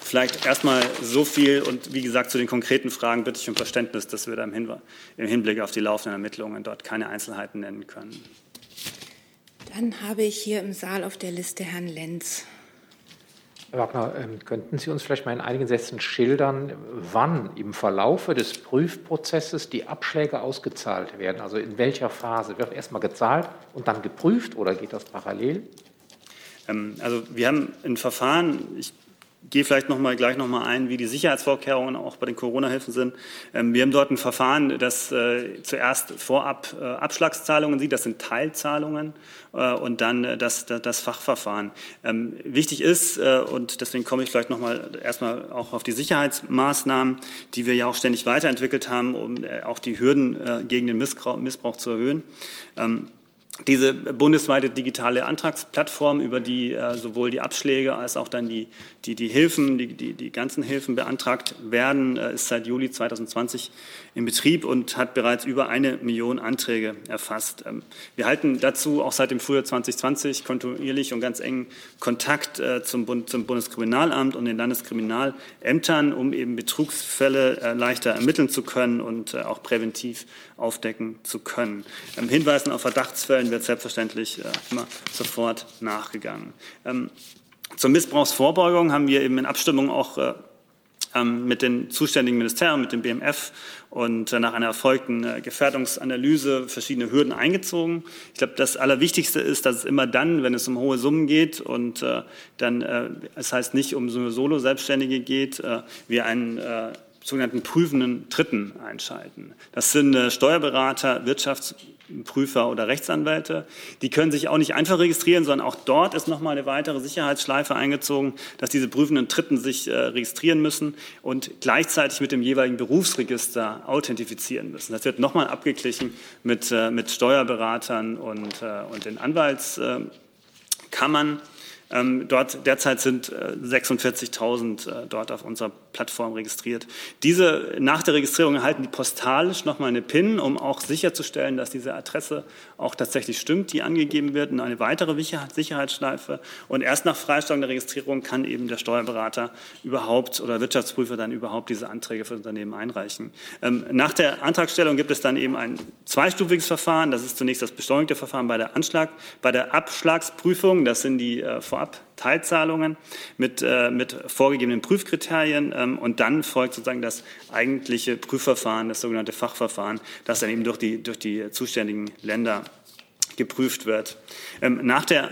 vielleicht erstmal so viel und wie gesagt zu den konkreten Fragen bitte ich um Verständnis, dass wir da im, Hin im Hinblick auf die laufenden Ermittlungen dort keine Einzelheiten nennen können. Dann habe ich hier im Saal auf der Liste Herrn Lenz. Herr Wagner, ähm, könnten Sie uns vielleicht mal in einigen Sätzen schildern, wann im Verlaufe des Prüfprozesses die Abschläge ausgezahlt werden? Also in welcher Phase? Wird erst mal gezahlt und dann geprüft oder geht das parallel? Ähm, also wir haben ein Verfahren, ich gehe vielleicht noch mal, gleich noch mal ein, wie die Sicherheitsvorkehrungen auch bei den Corona-Hilfen sind. Ähm, wir haben dort ein Verfahren, das äh, zuerst vorab äh, Abschlagszahlungen sieht, das sind Teilzahlungen äh, und dann das, das Fachverfahren. Ähm, wichtig ist, und deswegen komme ich vielleicht noch mal erstmal auch auf die Sicherheitsmaßnahmen, die wir ja auch ständig weiterentwickelt haben, um auch die Hürden gegen den Missbrauch zu erhöhen. Diese bundesweite digitale Antragsplattform, über die äh, sowohl die Abschläge als auch dann die, die, die Hilfen, die, die, die ganzen Hilfen beantragt werden, äh, ist seit Juli 2020 in Betrieb und hat bereits über eine Million Anträge erfasst. Ähm, wir halten dazu auch seit dem Frühjahr 2020 kontinuierlich und ganz engen Kontakt äh, zum, Bund, zum Bundeskriminalamt und den Landeskriminalämtern, um eben Betrugsfälle äh, leichter ermitteln zu können und äh, auch präventiv aufdecken zu können. Ähm, Hinweisen auf Wird selbstverständlich immer sofort nachgegangen. Ähm, zur Missbrauchsvorbeugung haben wir eben in Abstimmung auch ähm, mit den zuständigen Ministerien, mit dem BMF und äh, nach einer erfolgten äh, Gefährdungsanalyse verschiedene Hürden eingezogen. Ich glaube, das Allerwichtigste ist, dass es immer dann, wenn es um hohe Summen geht und äh, dann, es heißt nicht um so Solo-Selbstständige geht, wir einen sogenannten prüfenden Dritten einschalten. Das sind Steuerberater, Wirtschafts- Prüfer oder Rechtsanwälte. Die können sich auch nicht einfach registrieren, sondern auch dort ist nochmal eine weitere Sicherheitsschleife eingezogen, dass diese prüfenden Dritten sich äh, registrieren müssen und gleichzeitig mit dem jeweiligen Berufsregister authentifizieren müssen. Das wird nochmal abgeglichen mit, äh, mit Steuerberatern und, äh, und den Anwaltskammern. Ähm, dort derzeit sind äh, 46.000 äh, dort auf unserer Plattform registriert. Diese nach der Registrierung erhalten die postalisch nochmal eine PIN, um auch sicherzustellen, dass diese Adresse auch tatsächlich stimmt, die angegeben wird, und eine weitere Sicherheitsschleife. Und erst nach Freistellung der Registrierung kann eben der Steuerberater überhaupt oder Wirtschaftsprüfer dann überhaupt diese Anträge für das Unternehmen einreichen. Ähm, nach der Antragstellung gibt es dann eben ein zweistufiges Verfahren. Das ist zunächst das beschleunigte Verfahren bei der Anschlag, bei der Abschlagsprüfung. Das sind die äh, vorab Teilzahlungen mit, äh, mit vorgegebenen Prüfkriterien ähm, und dann folgt sozusagen das eigentliche Prüfverfahren, das sogenannte Fachverfahren, das dann eben durch die, durch die zuständigen Länder geprüft wird. Ähm, nach, der,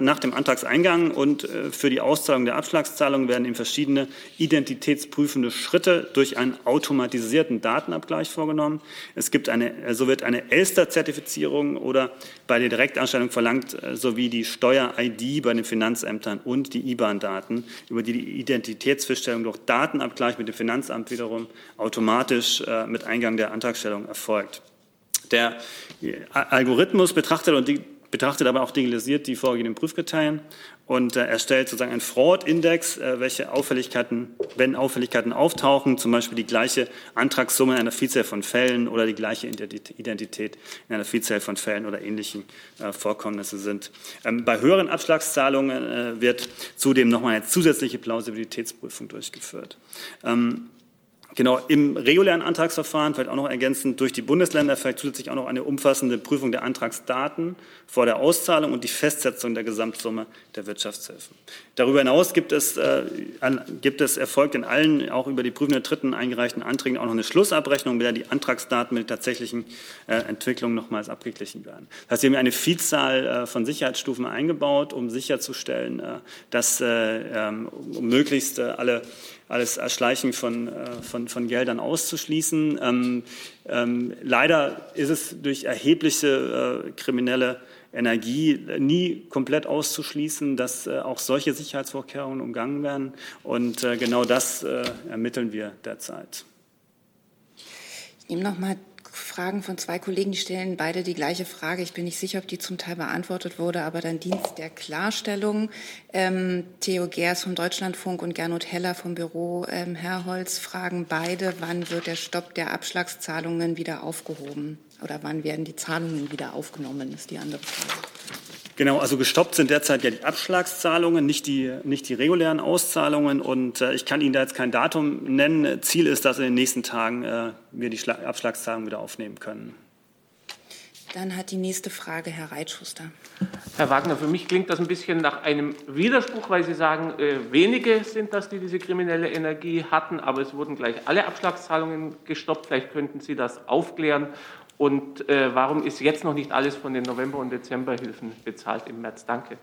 nach, dem Antragseingang und äh, für die Auszahlung der Abschlagszahlung werden eben verschiedene identitätsprüfende Schritte durch einen automatisierten Datenabgleich vorgenommen. Es gibt eine, äh, so wird eine Elster-Zertifizierung oder bei der Direktanstellung verlangt äh, sowie die Steuer-ID bei den Finanzämtern und die IBAN-Daten, über die die Identitätsfeststellung durch Datenabgleich mit dem Finanzamt wiederum automatisch mit Eingang der Antragstellung erfolgt. Der Algorithmus betrachtet und betrachtet aber auch digitalisiert die vorgegebenen Prüfkriterien und äh, erstellt sozusagen einen Fraud-Index, äh, welche Auffälligkeiten, wenn Auffälligkeiten auftauchen, zum Beispiel die gleiche Antragssumme in einer Vielzahl von Fällen oder die gleiche Identität in einer Vielzahl von Fällen oder ähnlichen äh, Vorkommnisse sind. Ähm, bei höheren Abschlagszahlungen äh, wird zudem nochmal eine zusätzliche Plausibilitätsprüfung durchgeführt. Ähm, Genau, im regulären Antragsverfahren, vielleicht auch noch ergänzend durch die Bundesländer, vielleicht zusätzlich auch noch eine umfassende Prüfung der Antragsdaten vor der Auszahlung und die Festsetzung der Gesamtsumme der Wirtschaftshilfen. Darüber hinaus gibt es, äh, gibt es erfolgt in allen auch über die prüfenden Dritten eingereichten Anträgen auch noch eine Schlussabrechnung, mit der die Antragsdaten mit der tatsächlichen äh, Entwicklung nochmals abgeglichen werden. Das heißt, wir haben eine Vielzahl äh, von Sicherheitsstufen eingebaut, um sicherzustellen, äh, dass äh, ähm, um möglichst äh, alle alles Erschleichen von, äh, von, von Geldern auszuschließen. Ähm, ähm, leider ist es durch erhebliche äh, kriminelle Energie nie komplett auszuschließen, dass äh, auch solche Sicherheitsvorkehrungen umgangen werden. Und äh, genau das äh, ermitteln wir derzeit. Ich nehme noch mal Fragen von zwei Kollegen, die stellen beide die gleiche Frage. Ich bin nicht sicher, ob die zum Teil beantwortet wurde, aber dann Dienst der Klarstellung. Ähm, Theo Gers vom Deutschlandfunk und Gernot Heller vom Büro ähm, Herrholz fragen beide, wann wird der Stopp der Abschlagszahlungen wieder aufgehoben? Oder wann werden die Zahlungen wieder aufgenommen, ist die andere Frage. Genau, also gestoppt sind derzeit ja die Abschlagszahlungen, nicht die, nicht die regulären Auszahlungen. Und äh, ich kann Ihnen da jetzt kein Datum nennen. Ziel ist, dass in den nächsten Tagen äh, wir die Schla Abschlagszahlungen wieder aufnehmen können. Dann hat die nächste Frage Herr Reitschuster. Herr Wagner, für mich klingt das ein bisschen nach einem Widerspruch, weil Sie sagen, äh, wenige sind das, die diese kriminelle Energie hatten, aber es wurden gleich alle Abschlagszahlungen gestoppt. Vielleicht könnten Sie das aufklären und äh, warum ist jetzt noch nicht alles von den November- und Dezemberhilfen bezahlt im März? Danke.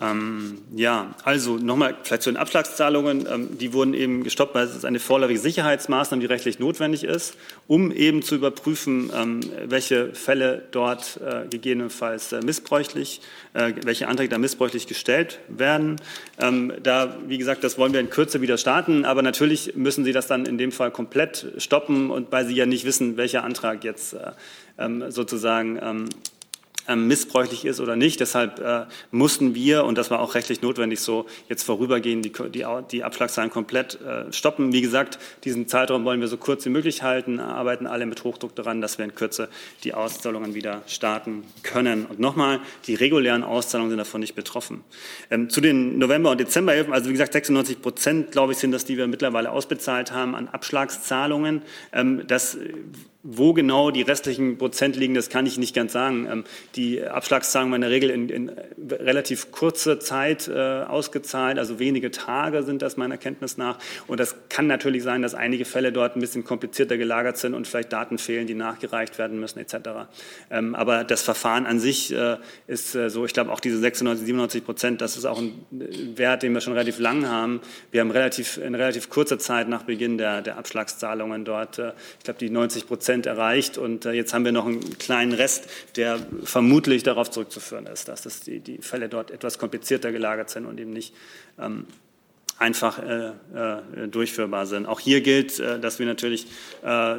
Ähm, ja, also nochmal vielleicht zu den Abschlagszahlungen. Ähm, die wurden eben gestoppt, weil es eine vorläufige Sicherheitsmaßnahme, die rechtlich notwendig ist, um eben zu überprüfen, ähm, welche Fälle dort äh, gegebenenfalls äh, missbräuchlich, äh, welche Anträge da missbräuchlich gestellt werden. Ähm, da, wie gesagt, das wollen wir in Kürze wieder starten, aber natürlich müssen Sie das dann in dem Fall komplett stoppen und weil Sie ja nicht wissen, welcher Antrag jetzt äh, ähm, sozusagen ähm, missbräuchlich ist oder nicht. Deshalb äh, mussten wir, und das war auch rechtlich notwendig so, jetzt vorübergehend die, die, die Abschlagszahlen komplett äh, stoppen. Wie gesagt, diesen Zeitraum wollen wir so kurz wie möglich halten, arbeiten alle mit Hochdruck daran, dass wir in Kürze die Auszahlungen wieder starten können. Und nochmal, die regulären Auszahlungen sind davon nicht betroffen. Ähm, zu den November- und Dezemberhilfen, also wie gesagt, 96 Prozent, glaube ich, sind das, die wir mittlerweile ausbezahlt haben an Abschlagszahlungen. Ähm, das wo genau die restlichen Prozent liegen, das kann ich nicht ganz sagen. Ähm, die Abschlagszahlungen werden in der Regel in, in relativ kurzer Zeit äh, ausgezahlt, also wenige Tage sind das meiner Kenntnis nach. Und das kann natürlich sein, dass einige Fälle dort ein bisschen komplizierter gelagert sind und vielleicht Daten fehlen, die nachgereicht werden müssen etc. Ähm, aber das Verfahren an sich äh, ist äh, so, ich glaube auch diese 96, 97 Prozent, das ist auch ein Wert, den wir schon relativ lang haben. Wir haben relativ, in relativ kurzer Zeit nach Beginn der, der Abschlagszahlungen dort, ich glaube die 90 Prozent Prozent erreicht. Und äh, jetzt haben wir noch einen kleinen Rest, der vermutlich darauf zurückzuführen ist, dass das die, die Fälle dort etwas komplizierter gelagert sind und eben nicht ähm, einfach äh, äh, durchführbar sind. Auch hier gilt, äh, dass wir natürlich äh,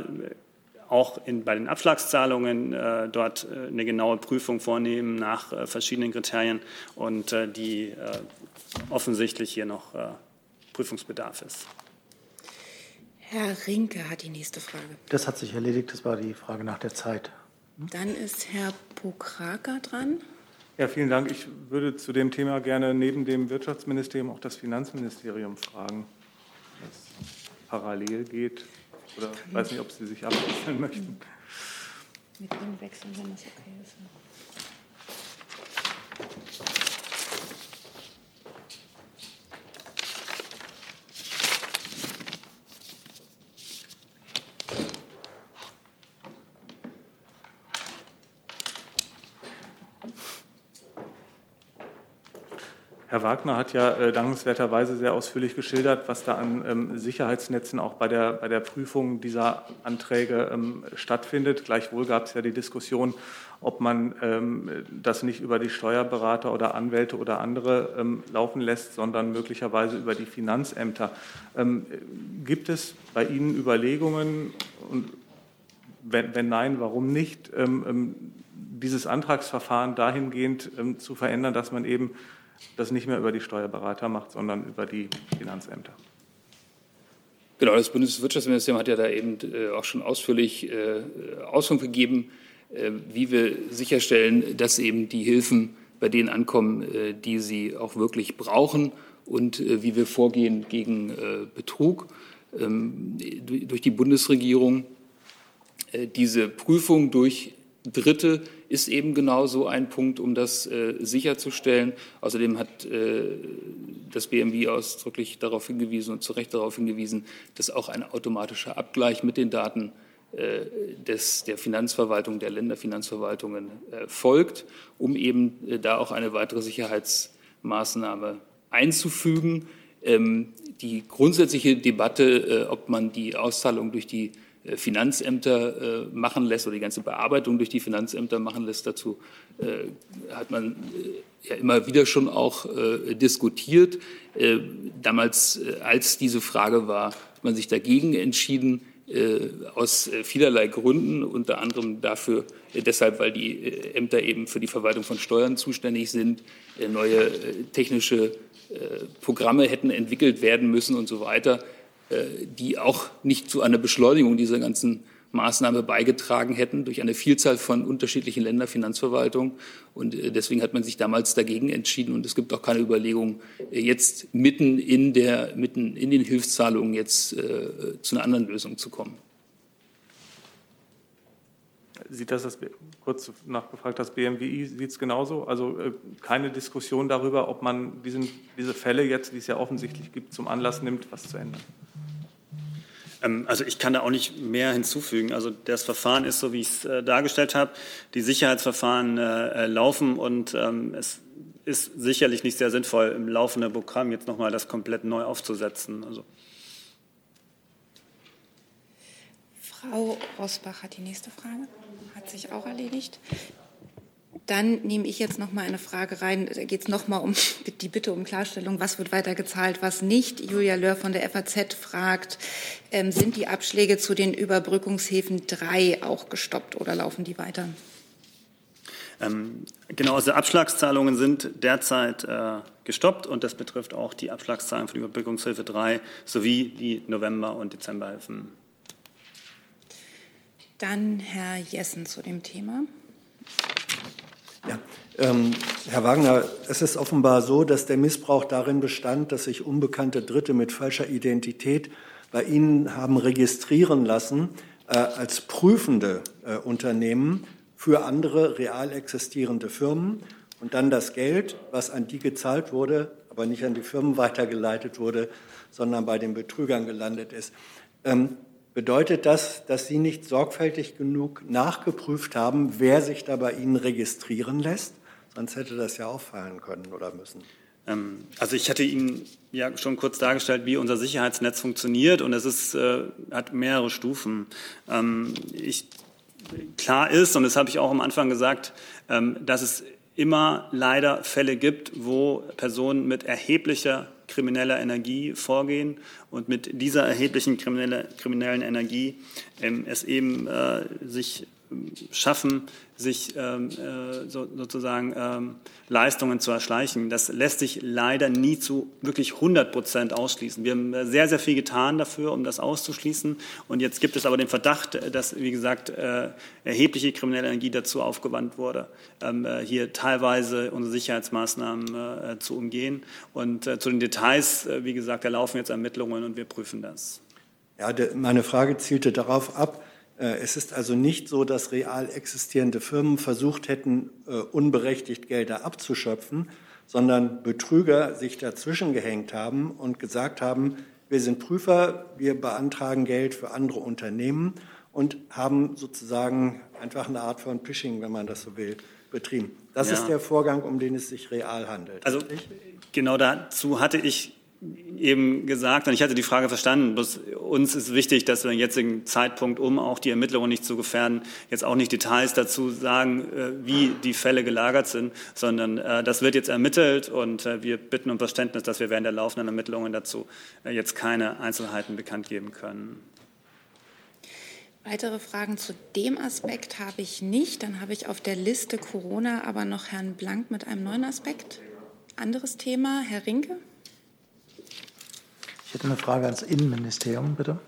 auch in, bei den Abschlagszahlungen äh, dort äh, eine genaue Prüfung vornehmen nach äh, verschiedenen Kriterien und äh, die offensichtlich hier noch Prüfungsbedarf ist. Herr Rinke hat die nächste Frage. Das hat sich erledigt. Das war die Frage nach der Zeit. Dann ist Herr Pokraka dran. Ja, vielen Dank. Ich würde zu dem Thema gerne neben dem Wirtschaftsministerium auch das Finanzministerium fragen, was parallel geht. Oder ich weiß nicht, ob Sie sich abwechseln möchten. Mit Ihnen wechseln, wenn das okay ist. Herr Wagner hat ja äh, dankenswerterweise sehr ausführlich geschildert, was da an ähm, Sicherheitsnetzen auch bei der, bei der Prüfung dieser Anträge ähm, stattfindet. Gleichwohl gab es ja die Diskussion, ob man ähm, das nicht über die Steuerberater oder Anwälte oder andere ähm, laufen lässt, sondern möglicherweise über die Finanzämter. Ähm, gibt es bei Ihnen Überlegungen und wenn, wenn nein, warum nicht, ähm, dieses Antragsverfahren dahingehend zu verändern, dass man eben das nicht mehr über die Steuerberater macht, sondern über die Finanzämter. Genau, das Bundeswirtschaftsministerium hat ja da eben äh, auch schon ausführlich äh, Auskunft gegeben, äh, wie wir sicherstellen, dass eben die Hilfen bei denen ankommen, die sie auch wirklich brauchen und wie wir vorgehen gegen Betrug. ähm, durch die Bundesregierung. Diese Prüfung durch Dritte ist eben genau so ein Punkt, um das äh, sicherzustellen. Außerdem hat äh, das BMW ausdrücklich darauf hingewiesen und zu Recht darauf hingewiesen, dass auch ein automatischer Abgleich mit den Daten äh, des, der Finanzverwaltung, der Länderfinanzverwaltungen äh, folgt, um eben äh, da auch eine weitere Sicherheitsmaßnahme einzufügen. Ähm, die grundsätzliche Debatte, ob man die Auszahlung durch die äh, Finanzämter äh, machen lässt oder die ganze Bearbeitung durch die Finanzämter machen lässt. Dazu äh, hat man ja immer wieder schon auch diskutiert. Damals, als diese Frage war, hat man sich dagegen entschieden, aus vielerlei Gründen, unter anderem dafür, deshalb, weil die Ämter eben für die Verwaltung von Steuern zuständig sind, neue technische Programme hätten entwickelt werden müssen und so weiter. Äh, die auch nicht zu einer Beschleunigung dieser ganzen Maßnahme beigetragen hätten durch eine Vielzahl von unterschiedlichen Länderfinanzverwaltungen. Und äh, deswegen hat man sich damals dagegen entschieden. Und es gibt auch keine Überlegung, äh, jetzt mitten in, der, mitten in den Hilfszahlungen jetzt äh, zu einer anderen Lösung zu kommen. Sieht das, das kurz nachgefragt, das BMWI sieht es genauso? Also äh, keine Diskussion darüber, ob man diesen, diese Fälle jetzt, die es ja offensichtlich gibt, zum Anlass nimmt, was zu ändern? Ähm, also ich kann da auch nicht mehr hinzufügen. Also das Verfahren ist so, wie ich es äh, dargestellt habe. Die Sicherheitsverfahren äh, laufen und ähm, es ist sicherlich nicht sehr sinnvoll, im laufenden Programm jetzt nochmal das komplett neu aufzusetzen. Also. Frau Rosbach hat die nächste Frage. Hat sich auch erledigt. Dann nehme ich jetzt noch mal eine Frage rein. Da geht es noch mal um die Bitte um Klarstellung, was wird weiter gezahlt, was nicht. Julia Löhr von der FAZ fragt, ähm, sind die Abschläge zu den Überbrückungshäfen 3 auch gestoppt oder laufen die weiter? Ähm, genau, also Abschlagszahlungen sind derzeit äh, gestoppt und das betrifft auch die Abschlagszahlungen die Überbrückungshilfe 3 sowie die November- und Dezemberhilfen. Dann Herr Jessen zu dem Thema. Ja, ähm, Herr Wagner, es ist offenbar so, dass der Missbrauch darin bestand, dass sich unbekannte Dritte mit falscher Identität bei Ihnen haben registrieren lassen äh, als prüfende äh, Unternehmen für andere real existierende Firmen und dann das Geld, was an die gezahlt wurde, aber nicht an die Firmen weitergeleitet wurde, sondern bei den Betrügern gelandet ist. Ähm, Bedeutet das, dass Sie nicht sorgfältig genug nachgeprüft haben, wer sich da bei Ihnen registrieren lässt? Sonst hätte das ja auffallen können oder müssen. Ähm, also ich hatte Ihnen ja schon kurz dargestellt, wie unser Sicherheitsnetz funktioniert und es ist, äh, hat mehrere Stufen. Ähm, ich, klar ist, und das habe ich auch am Anfang gesagt, ähm, dass es immer leider Fälle gibt, wo Personen mit erheblicher krimineller Energie vorgehen und mit dieser erheblichen kriminelle, kriminellen Energie ähm, es eben äh, sich schaffen, sich ähm, äh, so, sozusagen ähm, Leistungen zu erschleichen. Das lässt sich leider nie zu wirklich 100 Prozent ausschließen. Wir haben äh, sehr, sehr viel getan dafür, um das auszuschließen. Und jetzt gibt es aber den Verdacht, dass, wie gesagt, äh, erhebliche kriminelle Energie dazu aufgewandt wurde, ähm, äh, hier teilweise unsere Sicherheitsmaßnahmen äh, zu umgehen. Und äh, zu den Details, wie gesagt, da laufen jetzt Ermittlungen und wir prüfen das. Ja, meine Frage zielte darauf ab, äh, es ist also nicht so, dass real existierende Firmen versucht hätten, äh, unberechtigt Gelder abzuschöpfen, sondern Betrüger sich dazwischen gehängt haben und gesagt haben, wir sind Prüfer, wir beantragen Geld für andere Unternehmen und haben sozusagen einfach eine Art von Phishing, wenn man das so will, betrieben. Das ja. ist der Vorgang, um den es sich real handelt. Also genau dazu hatte ich eben gesagt, und ich hatte die Frage verstanden, bloß uns ist wichtig, dass wir den jetzigen Zeitpunkt, um auch die Ermittlungen nicht zu gefährden, jetzt auch nicht Details dazu sagen, äh, wie die Fälle gelagert sind, sondern äh, das wird jetzt ermittelt und äh, wir bitten um Verständnis, dass wir während der laufenden Ermittlungen dazu jetzt keine Einzelheiten bekannt geben können. Weitere Fragen zu dem Aspekt habe ich nicht. Dann habe ich auf der Liste Corona aber noch Herrn Blank mit einem neuen Aspekt. Anderes Thema, Herr Rinke ich hätte eine Frage ans Innenministerium, bitte.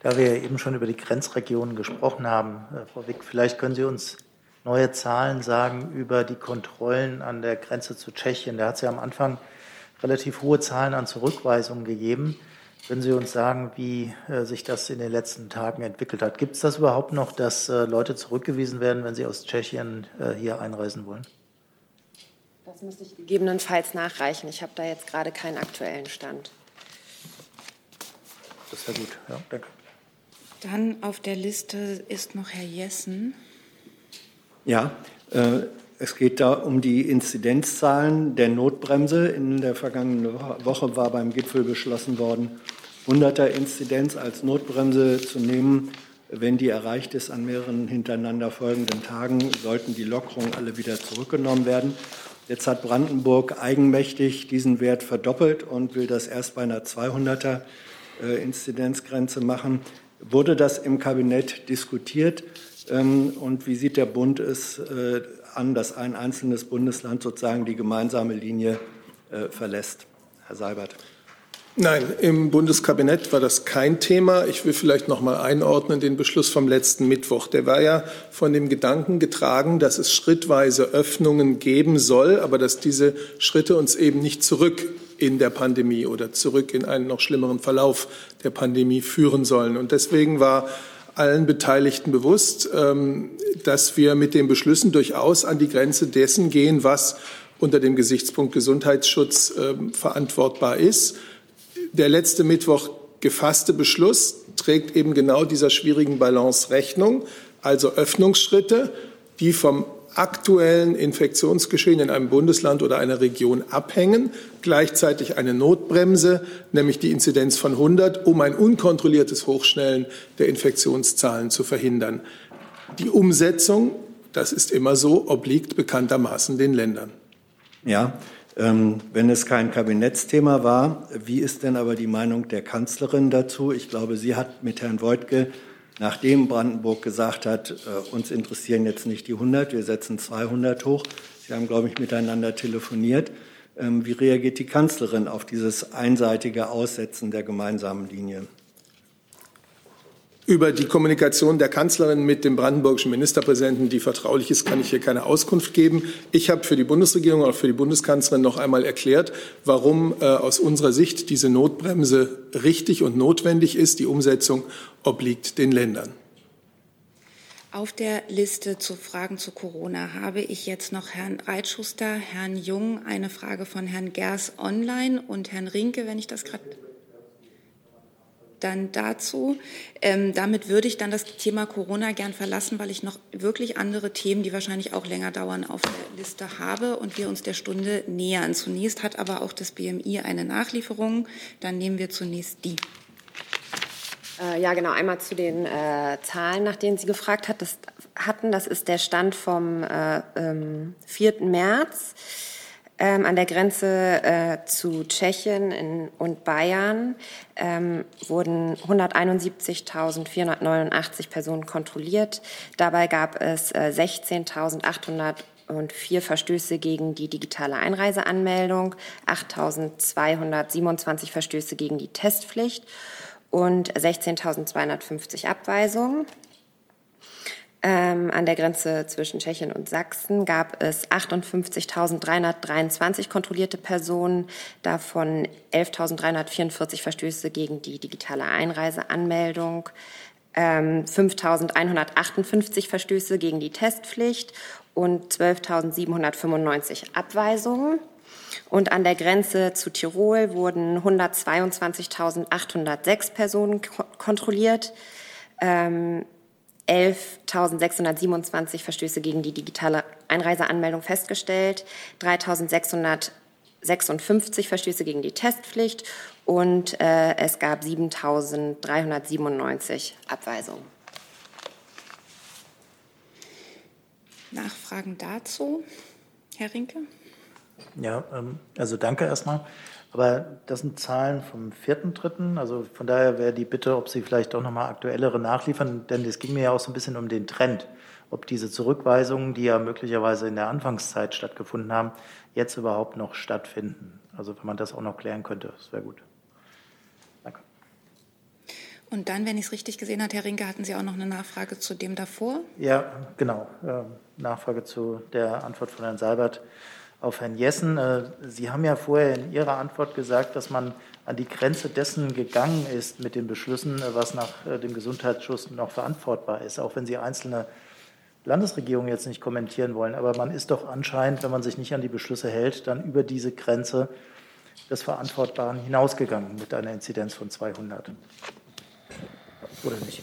Da wir eben schon über die Grenzregionen gesprochen haben, äh, Frau Wick, vielleicht können Sie uns neue Zahlen sagen über die Kontrollen an der Grenze zu Tschechien. Da hat es ja am Anfang relativ hohe Zahlen an Zurückweisungen gegeben. Können Sie uns sagen, wie äh, sich das in den letzten Tagen entwickelt hat? Gibt es das überhaupt noch, dass äh, Leute zurückgewiesen werden, wenn sie aus Tschechien äh, hier einreisen wollen? Das müsste ich gegebenenfalls nachreichen. Ich habe da jetzt gerade keinen aktuellen Stand. Das wäre gut, ja, danke. Dann auf der Liste ist noch Herr Jessen. Ja, äh, es geht da um die Inzidenzzahlen der Notbremse. In der vergangenen Woche war beim Gipfel beschlossen worden, 100er Inzidenz als Notbremse zu nehmen. Wenn die erreicht ist an mehreren hintereinander folgenden Tagen, sollten die Lockerungen alle wieder zurückgenommen werden. Jetzt hat Brandenburg eigenmächtig diesen Wert verdoppelt und will das erst bei einer 200er äh, Inzidenzgrenze machen. Wurde das im Kabinett diskutiert? Ähm, und wie sieht der Bund es äh, an, dass ein einzelnes Bundesland sozusagen die gemeinsame Linie äh, verlässt? Herr Seibert. Nein, im Bundeskabinett war das kein Thema. Ich will vielleicht noch mal einordnen den Beschluss vom letzten Mittwoch. Der war ja von dem Gedanken getragen, dass es schrittweise Öffnungen geben soll, aber dass diese Schritte uns eben nicht zurück in der Pandemie oder zurück in einen noch schlimmeren Verlauf der Pandemie führen sollen. Und deswegen war allen Beteiligten bewusst, ähm, dass wir mit den Beschlüssen durchaus an die Grenze dessen gehen, was unter dem Gesichtspunkt Gesundheitsschutz ähm, verantwortbar ist. Der letzte Mittwoch gefasste Beschluss trägt eben genau dieser schwierigen Balance Rechnung, also Öffnungsschritte, die vom aktuellen Infektionsgeschehen in einem Bundesland oder einer Region abhängen, gleichzeitig eine Notbremse, nämlich die Inzidenz von 100, um ein unkontrolliertes Hochschnellen der Infektionszahlen zu verhindern. Die Umsetzung, das ist immer so, obliegt bekanntermaßen den Ländern. Ja, ähm, wenn es kein Kabinettsthema war, wie ist denn aber die Meinung der Kanzlerin dazu? Ich glaube, sie hat mit Herrn Woidke nachdem Brandenburg gesagt hat, äh, uns interessieren jetzt nicht die 100, wir setzen 200 hoch. Sie haben, glaube ich, miteinander telefoniert. Ähm, wie reagiert die Kanzlerin auf dieses einseitige Aussetzen der gemeinsamen Linie? Über die Kommunikation der Kanzlerin mit dem brandenburgischen Ministerpräsidenten, die vertraulich ist, kann ich hier keine Auskunft geben. Ich habe für die Bundesregierung und auch für die Bundeskanzlerin noch einmal erklärt, warum äh, aus unserer Sicht diese Notbremse richtig und notwendig ist. Die Umsetzung obliegt den Ländern. Auf der Liste zu Fragen zu Corona habe ich jetzt noch Herrn Reitschuster, Herrn Jung, eine Frage von Herrn Gers online und Herrn Rinke, wenn ich das gerade dann dazu. Ähm, damit würde ich dann das Thema Corona gern verlassen, weil ich noch wirklich andere Themen, die wahrscheinlich auch länger dauern, auf der Liste habe und wir uns der Stunde nähern. Zunächst hat aber auch das BMI eine Nachlieferung. Dann nehmen wir zunächst die. Äh, ja, genau. Einmal zu den äh, Zahlen, nach denen Sie gefragt hat, das, hatten. Das ist der Stand vom äh, ähm, 4. März ähm, an der Grenze äh, zu Tschechien in, und Bayern ähm, wurden 171.489 Personen kontrolliert. Dabei gab es äh, 16.804 Verstöße gegen die digitale Einreiseanmeldung, 8.227 Verstöße gegen die Testpflicht und 16.250 Abweisungen. Ähm, an der Grenze zwischen Tschechien und Sachsen gab es 58.323 kontrollierte Personen, davon 11.344 Verstöße gegen die digitale Einreiseanmeldung, ähm, 5.158 Verstöße gegen die Testpflicht und 12.795 Abweisungen. Und an der Grenze zu Tirol wurden 122.806 Personen kontrolliert. Ähm, 11.627 Verstöße gegen die digitale Einreiseanmeldung festgestellt, 3.656 Verstöße gegen die Testpflicht und äh, es gab 7.397 Abweisungen. Nachfragen dazu? Herr Rinke? Ja, ähm, also danke erstmal. Aber das sind Zahlen vom 4.3. Also von daher wäre die Bitte, ob Sie vielleicht auch nochmal aktuellere nachliefern, denn es ging mir ja auch so ein bisschen um den Trend, ob diese Zurückweisungen, die ja möglicherweise in der Anfangszeit stattgefunden haben, jetzt überhaupt noch stattfinden. Also wenn man das auch noch klären könnte, das wäre gut. Und dann, wenn ich es richtig gesehen habe, Herr Rinke, hatten Sie auch noch eine Nachfrage zu dem davor? Ja, genau. Ähm, Nachfrage zu der Antwort von Herrn Seibert auf Herrn Jessen. Äh, Sie haben ja vorher in Ihrer Antwort gesagt, dass man an die Grenze dessen gegangen ist mit den Beschlüssen, äh, was nach äh, dem Gesundheitsschutz noch verantwortbar ist, auch wenn Sie einzelne Landesregierungen jetzt nicht kommentieren wollen. Aber man ist doch anscheinend, wenn man sich nicht an die Beschlüsse hält, dann über diese Grenze des Verantwortbaren hinausgegangen mit einer Inzidenz von 200. Oder nicht?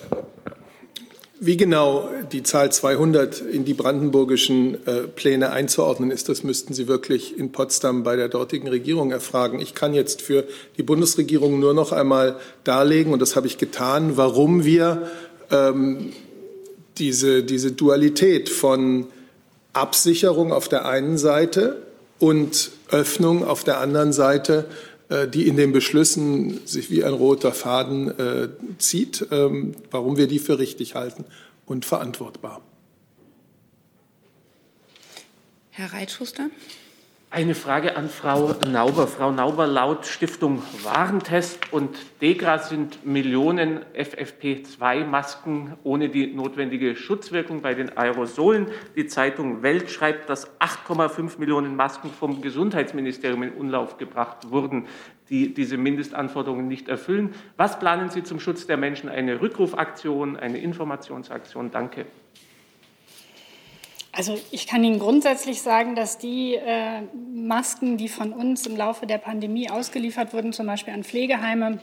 Wie genau die Zahl 200 in die brandenburgischen äh, Pläne einzuordnen ist, das müssten Sie wirklich in Potsdam bei der dortigen Regierung erfragen. Ich kann jetzt für die Bundesregierung nur noch einmal darlegen, und das habe ich getan, warum wir ähm, diese, diese Dualität von Absicherung auf der einen Seite und Öffnung auf der anderen Seite äh, die in den Beschlüssen sich wie ein roter Faden äh, zieht, ähm, warum wir die für richtig halten und verantwortbar. Herr Reitschuster. Eine Frage an Frau Nauber. Frau Nauber, laut Stiftung Warentest und DEGRA sind Millionen FFP2-Masken ohne die notwendige Schutzwirkung bei den Aerosolen. Die Zeitung Welt schreibt, dass 8,5 Millionen Masken vom Gesundheitsministerium in Umlauf gebracht wurden, die diese Mindestanforderungen nicht erfüllen. Was planen Sie zum Schutz der Menschen? Eine Rückrufaktion, eine Informationsaktion? Danke. Also ich kann Ihnen grundsätzlich sagen, dass die äh, Masken, die von uns im Laufe der Pandemie ausgeliefert wurden, zum Beispiel an Pflegeheime,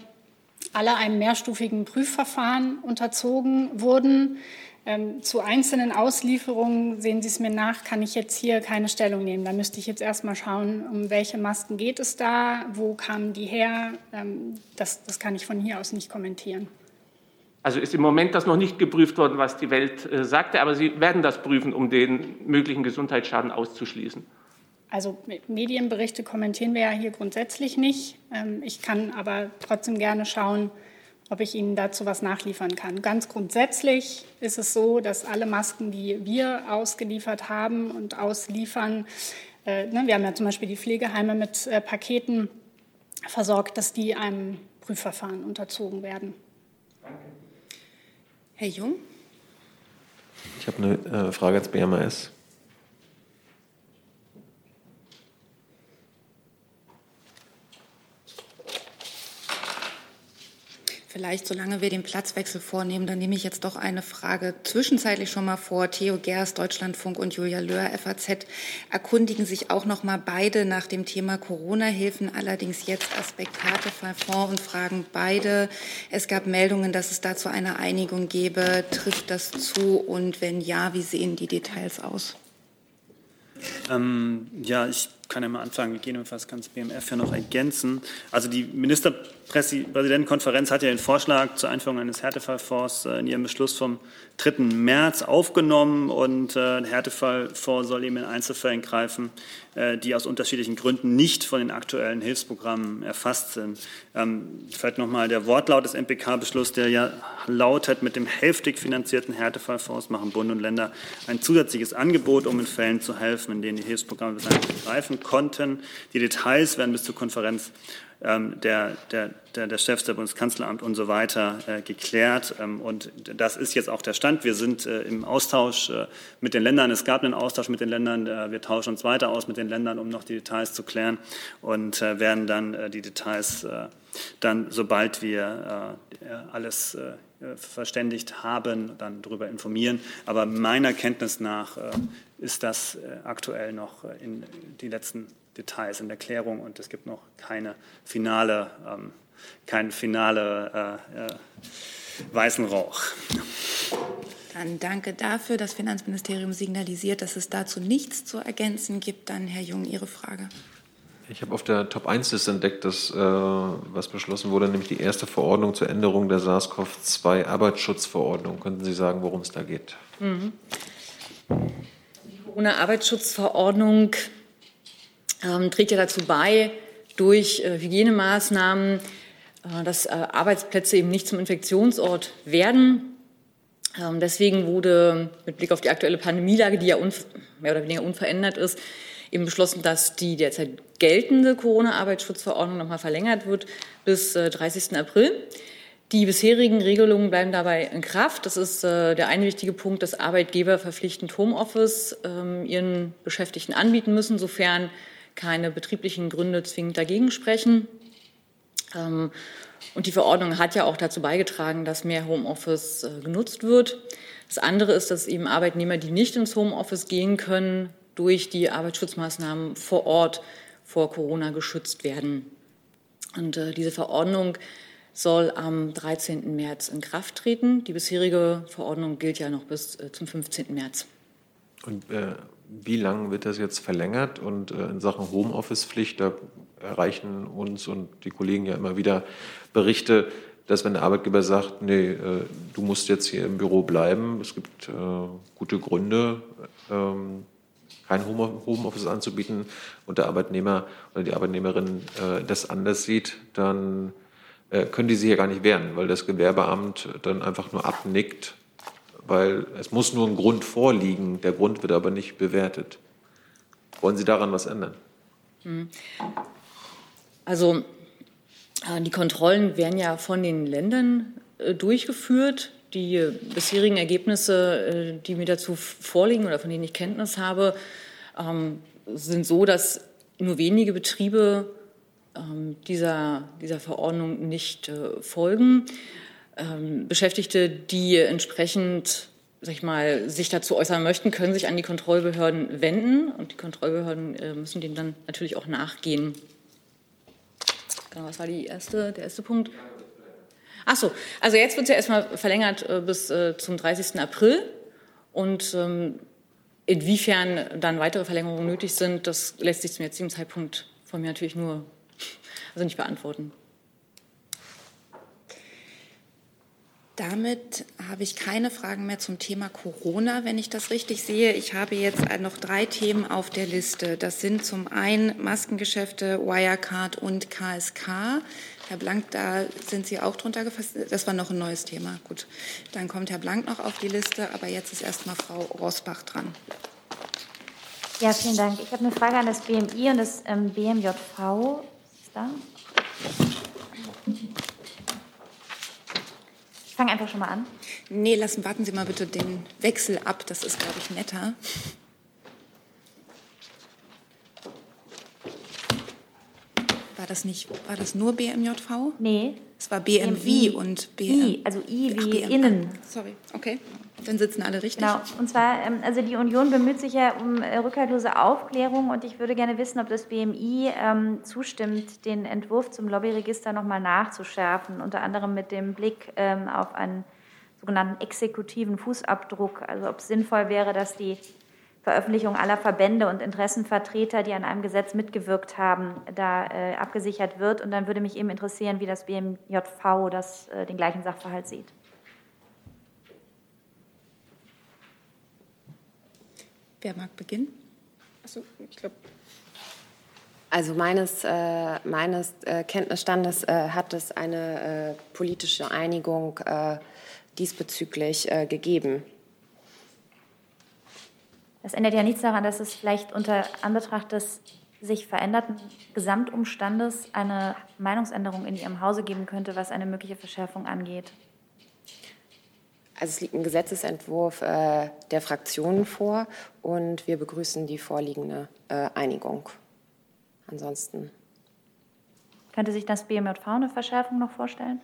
alle einem mehrstufigen Prüfverfahren unterzogen wurden. Ähm, zu einzelnen Auslieferungen, sehen Sie es mir nach, kann ich jetzt hier keine Stellung nehmen. Da müsste ich jetzt erst mal schauen, um welche Masken geht es da, wo kamen die her. Ähm, das, das kann ich von hier aus nicht kommentieren. Also ist im Moment das noch nicht geprüft worden, was die Welt äh, sagte, aber Sie werden das prüfen, um den möglichen Gesundheitsschaden auszuschließen. Also Medienberichte kommentieren wir ja hier grundsätzlich nicht. Ähm, ich kann aber trotzdem gerne schauen, ob ich Ihnen dazu was nachliefern kann. Ganz grundsätzlich ist es so, dass alle Masken, die wir ausgeliefert haben und ausliefern, äh, ne, wir haben ja zum Beispiel die Pflegeheime mit äh, Paketen versorgt, dass die einem Prüfverfahren unterzogen werden. Danke. Herr Jung? Ich habe eine äh, Frage ans BMAS. Vielleicht, solange wir den Platzwechsel vornehmen, dann nehme ich jetzt doch eine Frage zwischenzeitlich schon mal vor. Theo Gers, Deutschlandfunk und Julia Löhr, FAZ, erkundigen sich auch noch mal beide nach dem Thema Corona-Hilfen, allerdings jetzt Aspekt Härtefallfonds und fragen beide. Es gab Meldungen, dass es dazu eine Einigung gäbe. Trifft das zu? Und wenn ja, wie sehen die Details aus? Ähm, ja, ich kann ja mal anfangen. Gegebenenfalls kann das BMF ja noch ergänzen. Also die Ministerpräsidentenkonferenz hat ja den Vorschlag zur Einführung eines Härtefallfonds äh, in ihrem Beschluss vom 3. März aufgenommen und äh, der Härtefallfonds soll eben in Einzelfällen greifen, äh, die aus unterschiedlichen Gründen nicht von den aktuellen Hilfsprogrammen erfasst sind. Ähm, vielleicht nochmal der Wortlaut des MPK-Beschlusses, der ja lautet, mit dem hälftig finanzierten Härtefallfonds machen Bund und Länder ein zusätzliches Angebot, um in Fällen zu helfen, in denen die Hilfsprogramme bislang nicht greifen konnten. Die Details werden bis zur Konferenz ähm, der, der, der, der Chefs der Bundeskanzleramt und so weiter äh, geklärt. Ähm, und das ist jetzt auch der Stand. Wir sind äh, im Austausch äh, mit den Ländern. Es gab einen Austausch mit den Ländern. Äh, wir tauschen uns weiter aus mit den Ländern, um noch die Details zu klären und äh, werden dann äh, die Details dann, sobald wir alles verständigt haben, dann darüber informieren. Aber meiner Kenntnis nach ist das aktuell noch in die letzten Details in der Klärung und es gibt noch keine finale, ähm, keinen finale äh, äh, weißen Rauch. Dann danke dafür. Das Finanzministerium signalisiert, dass es dazu nichts zu ergänzen gibt. Dann, Herr Jung, Ihre Frage. Ich habe auf der Top 1 Liste entdeckt, dass, äh, was beschlossen wurde, nämlich die erste Verordnung zur Änderung der SARS-CoV-2 Arbeitsschutzverordnung. Könnten Sie sagen, worum es da geht? Mhm. Die Corona-Arbeitsschutzverordnung ähm, trägt ja dazu bei, durch äh, Hygienemaßnahmen, äh, dass äh, Arbeitsplätze eben nicht zum Infektionsort werden. Ähm, deswegen wurde mit Blick auf die aktuelle Pandemielage, die ja mehr oder weniger unverändert ist, eben beschlossen, dass die derzeit geltende Corona-Arbeitsschutzverordnung nochmal verlängert wird bis 30. April. Die bisherigen Regelungen bleiben dabei in Kraft. Das ist äh, der eine wichtige Punkt, dass Arbeitgeber verpflichtend Homeoffice ähm, ihren Beschäftigten anbieten müssen, sofern keine betrieblichen Gründe zwingend dagegen sprechen. Ähm, und die Verordnung hat ja auch dazu beigetragen, dass mehr Homeoffice äh, genutzt wird. Das andere ist, dass eben Arbeitnehmer, die nicht ins Homeoffice gehen können, durch die Arbeitsschutzmaßnahmen vor Ort vor Corona geschützt werden. Und äh, diese Verordnung soll am 13. März in Kraft treten. Die bisherige Verordnung gilt ja noch bis äh, zum 15. März. Und äh, wie lange wird das jetzt verlängert? Und äh, in Sachen Homeoffice-Pflicht, da erreichen uns und die Kollegen ja immer wieder Berichte, dass wenn der Arbeitgeber sagt, nee, äh, du musst jetzt hier im Büro bleiben, es gibt äh, gute Gründe, ähm, kein Homeoffice anzubieten und der Arbeitnehmer oder die Arbeitnehmerin äh, das anders sieht, dann äh, können die sich ja gar nicht wehren, weil das Gewerbeamt dann einfach nur abnickt, weil es muss nur ein Grund vorliegen, der Grund wird aber nicht bewertet. Wollen Sie daran was ändern? Hm. Also äh, die Kontrollen werden ja von den Ländern äh, durchgeführt. Die bisherigen Ergebnisse, die mir dazu vorliegen oder von denen ich Kenntnis habe, ähm, sind so, dass nur wenige Betriebe ähm, dieser, dieser Verordnung nicht äh, folgen. Ähm, Beschäftigte, die entsprechend sag ich mal, sich dazu äußern möchten, können sich an die Kontrollbehörden wenden und die Kontrollbehörden äh, müssen dem dann natürlich auch nachgehen. Genau, was war die erste, der erste Punkt? Ach so, also jetzt wird es ja erstmal verlängert äh, bis zum 30. April und ähm, inwiefern dann weitere Verlängerungen nötig sind, das lässt sich zum jetzigen Zeitpunkt von mir natürlich nur also nicht beantworten. Damit habe ich keine Fragen mehr zum Thema Corona, wenn ich das richtig sehe. Ich habe jetzt noch drei Themen auf der Liste. Das sind zum einen Maskengeschäfte, Wirecard und KSK. Herr Blank, da sind Sie auch drunter gefasst. Das war noch ein neues Thema. Gut, dann kommt Herr Blank noch auf die Liste, aber jetzt ist erst mal Frau Rosbach dran. Ja, vielen Dank. Ich habe eine Frage an das BMI und das ähm, BMJV da? Ich fange einfach schon mal an. Nee, lassen, warten Sie mal bitte den Wechsel ab. Das ist, glaube ich, netter. War das nicht, war das nur BMJV? Nee. Es war BMW BMI. und BM. I, also I wie Ach, innen. Sorry, okay. Dann sitzen alle richtig. Genau. Und zwar, ähm, also die Union bemüht sich ja um äh, rückhaltlose Aufklärung und ich würde gerne wissen, ob das BMI ähm, zustimmt, den Entwurf zum Lobbyregister nochmal nachzuschärfen, unter anderem mit dem Blick ähm, auf einen sogenannten exekutiven Fußabdruck. Also ob es sinnvoll wäre, dass die Veröffentlichung aller Verbände und Interessenvertreter, die an einem Gesetz mitgewirkt haben, da äh, abgesichert wird. Und dann würde mich eben interessieren, wie das BMJV das, äh, den gleichen Sachverhalt sieht. Wer mag beginnen? Achso, ich glaube. Also meines, äh, meines äh, Kenntnisstandes äh, hat es eine äh, politische Einigung äh, diesbezüglich äh, gegeben. Das ändert ja nichts daran, dass es vielleicht unter Anbetracht des sich veränderten Gesamtumstandes eine Meinungsänderung in Ihrem Hause geben könnte, was eine mögliche Verschärfung angeht. Also es liegt ein Gesetzesentwurf äh, der Fraktionen vor und wir begrüßen die vorliegende äh, Einigung. Ansonsten. Könnte sich das BMJV eine Verschärfung noch vorstellen?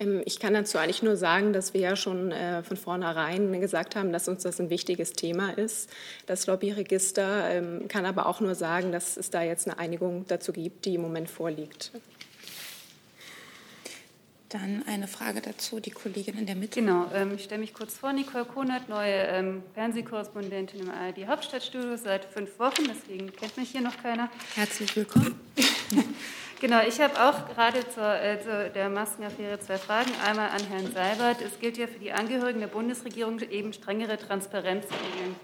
Ähm, ich kann dazu eigentlich nur sagen, dass wir ja schon äh, von vornherein gesagt haben, dass uns das ein wichtiges Thema ist, das Lobbyregister. Ähm, kann aber auch nur sagen, dass es da jetzt eine Einigung dazu gibt, die im Moment vorliegt. Dann eine Frage dazu, die Kollegin in der Mitte. Genau, ähm, ich stelle mich kurz vor, Nicole Konert, neue ähm, Fernsehkorrespondentin im ARD Hauptstadtstudio seit fünf Wochen, deswegen kennt mich hier noch keiner. Herzlich willkommen. genau, ich habe auch gerade zur, äh, zu der Maskenaffäre zwei Fragen. Einmal an Herrn Seibert. Es gilt ja für die Angehörigen der Bundesregierung eben strengere Transparenzregeln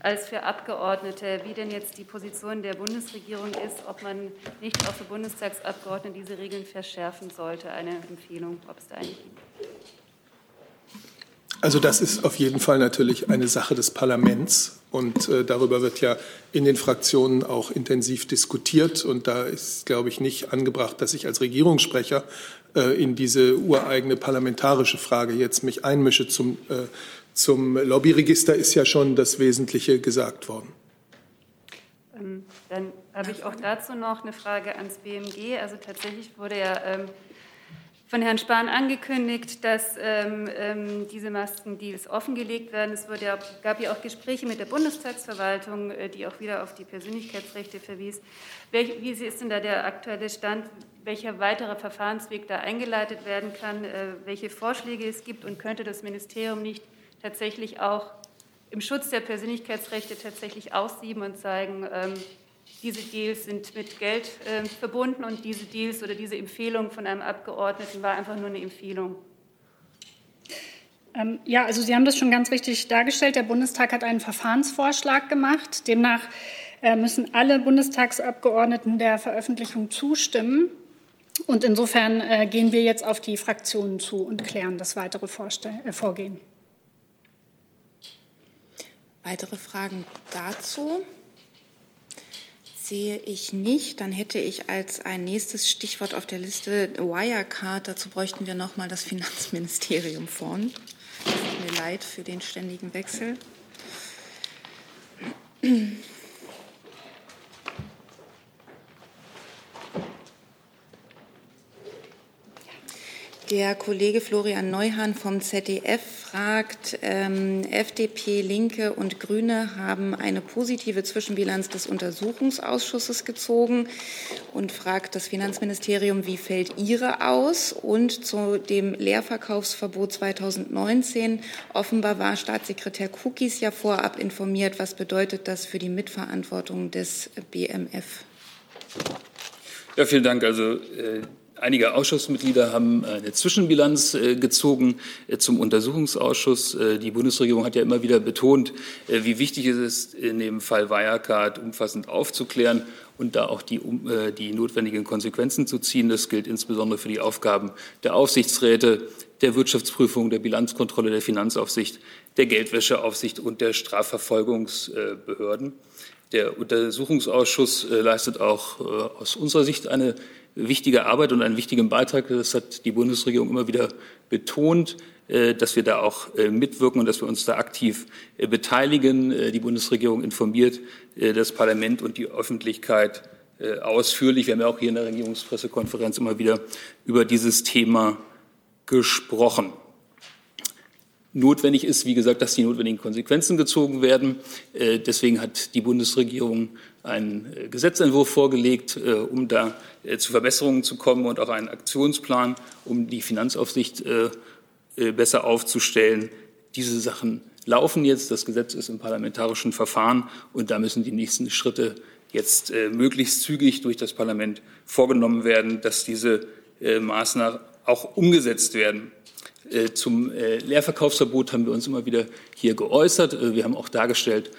als für Abgeordnete, wie denn jetzt die Position der Bundesregierung ist, ob man nicht auch für Bundestagsabgeordnete diese Regeln verschärfen sollte. Eine Empfehlung, ob es da eine gibt. Also das ist auf jeden Fall natürlich eine Sache des Parlaments und äh, darüber wird ja in den Fraktionen auch intensiv diskutiert und da ist, glaube ich, nicht angebracht, dass ich als Regierungssprecher äh, in diese ureigene parlamentarische Frage jetzt mich einmische. Zum, äh, zum Lobbyregister ist ja schon das Wesentliche gesagt worden. Ähm, dann habe ich auch dazu noch eine Frage ans BMG. Also tatsächlich wurde ja ähm, von Herrn Spahn angekündigt, dass ähm, ähm, diese Maskendeals offengelegt werden. Es ja, gab ja auch Gespräche mit der Bundestagsverwaltung, äh, die auch wieder auf die Persönlichkeitsrechte verwies. Welch, wie ist denn da der aktuelle Stand? Welcher weitere Verfahrensweg da eingeleitet werden kann? Äh, welche Vorschläge es gibt? Und könnte das Ministerium nicht tatsächlich auch im Schutz der Persönlichkeitsrechte tatsächlich aussieben und zeigen, ähm, diese Deals sind mit Geld äh, verbunden und diese Deals oder diese Empfehlung von einem Abgeordneten war einfach nur eine Empfehlung. Ähm, ja, also Sie haben das schon ganz richtig dargestellt. Der Bundestag hat einen Verfahrensvorschlag gemacht. Demnach äh, müssen alle Bundestagsabgeordneten der Veröffentlichung zustimmen. Und insofern äh, gehen wir jetzt auf die Fraktionen zu und klären das weitere Vorstell äh, Vorgehen. Weitere Fragen dazu? Sehe ich nicht. Dann hätte ich als ein nächstes Stichwort auf der Liste Wirecard. Dazu bräuchten wir noch mal das Finanzministerium vorn. Tut mir leid für den ständigen Wechsel. Der Kollege Florian Neuhan vom ZDF fragt, ähm, FDP, Linke und Grüne haben eine positive Zwischenbilanz des Untersuchungsausschusses gezogen und fragt das Finanzministerium, wie fällt Ihre aus? Und zu dem Leerverkaufsverbot 2019. Offenbar war Staatssekretär Kukis ja vorab informiert. Was bedeutet das für die Mitverantwortung des BMF? Ja, vielen Dank. Also äh Einige Ausschussmitglieder haben eine Zwischenbilanz äh, gezogen äh, zum Untersuchungsausschuss. Äh, die Bundesregierung hat ja immer wieder betont, wie wichtig es ist, in dem Fall Wirecard umfassend aufzuklären und da auch die, die notwendigen Konsequenzen zu ziehen. Das gilt insbesondere für die Aufgaben der Aufsichtsräte, der Wirtschaftsprüfung, der Bilanzkontrolle, der Finanzaufsicht, der Geldwäscheaufsicht und der Strafverfolgungsbehörden. Der Untersuchungsausschuss leistet auch aus unserer Sicht eine wichtige Arbeit und einen wichtigen Beitrag. Das hat die Bundesregierung immer wieder betont, äh, dass wir da auch äh, mitwirken und dass wir uns da aktiv äh, beteiligen. Die Bundesregierung informiert das Parlament und die Öffentlichkeit ausführlich. Wir haben ja auch hier in der Regierungspressekonferenz immer wieder über dieses Thema gesprochen. Notwendig ist, wie gesagt, dass die notwendigen Konsequenzen gezogen werden. Deswegen hat die Bundesregierung einen Gesetzentwurf vorgelegt, um da zu Verbesserungen zu kommen und auch einen Aktionsplan, um die Finanzaufsicht besser aufzustellen. Diese Sachen laufen jetzt. Das Gesetz ist im parlamentarischen Verfahren und da müssen die nächsten Schritte jetzt möglichst zügig durch das Parlament vorgenommen werden, dass diese Maßnahmen auch umgesetzt werden. Zum Leerverkaufsverbot haben wir uns immer wieder hier geäußert. Wir haben auch dargestellt,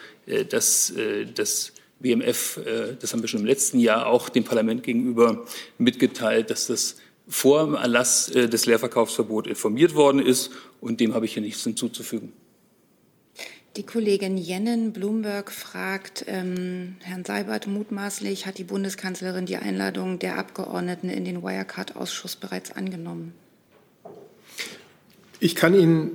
dass das BMF, äh, das haben wir schon im letzten Jahr auch dem Parlament gegenüber mitgeteilt, dass das vor dem Erlass äh, des Leerverkaufsverbots informiert worden ist. Und dem habe ich hier nichts hinzuzufügen. Die Kollegin Jennen Bloomberg fragt ähm, Herrn Seibert mutmaßlich, hat die Bundeskanzlerin die Einladung der Abgeordneten in den Wirecard-Ausschuss bereits angenommen? Ich kann Ihnen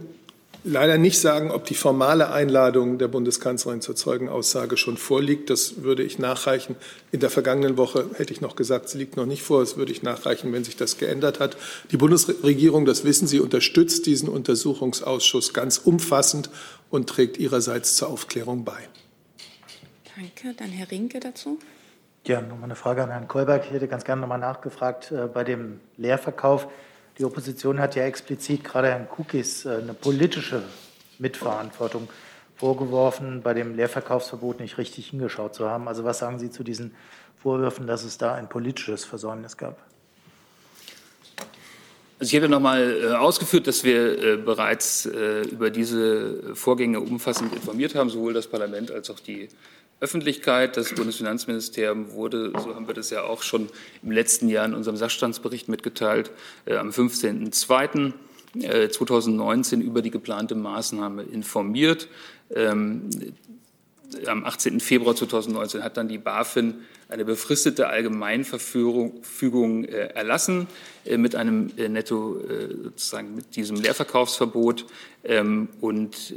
leider nicht sagen, ob die formale Einladung der Bundeskanzlerin zur Zeugenaussage schon vorliegt. Das würde ich nachreichen. In der vergangenen Woche hätte ich noch gesagt, sie liegt noch nicht vor. Das würde ich nachreichen, wenn sich das geändert hat. Die Bundesregierung, das wissen Sie, unterstützt diesen Untersuchungsausschuss ganz umfassend und trägt ihrerseits zur Aufklärung bei. Danke. Dann Herr Rinke dazu. Ja, nochmal eine Frage an Herrn Kolberg. Ich hätte ganz gerne nochmal nachgefragt äh, bei dem Leerverkauf. Die Opposition hat ja explizit gerade Herrn Kukis äh, eine politische Mitverantwortung vorgeworfen, bei dem Leerverkaufsverbot nicht richtig hingeschaut zu haben. Also was sagen Sie zu diesen Vorwürfen, dass es da ein politisches Versäumnis gab? Also ich noch mal äh, ausgeführt, dass wir äh, bereits über diese Vorgänge umfassend informiert haben, sowohl das Parlament als auch die Öffentlichkeit. Das Bundesfinanzministerium wurde, so haben wir das ja auch schon im letzten Jahr in unserem Sachstandsbericht mitgeteilt, äh, am 15.02. 2019 über die geplante Maßnahme informiert. Ähm, am 18. Februar 2019 hat dann die BaFin eine befristete Allgemeinverfügung äh, erlassen äh, mit einem äh, Netto sozusagen mit diesem Leerverkaufsverbot ähm, und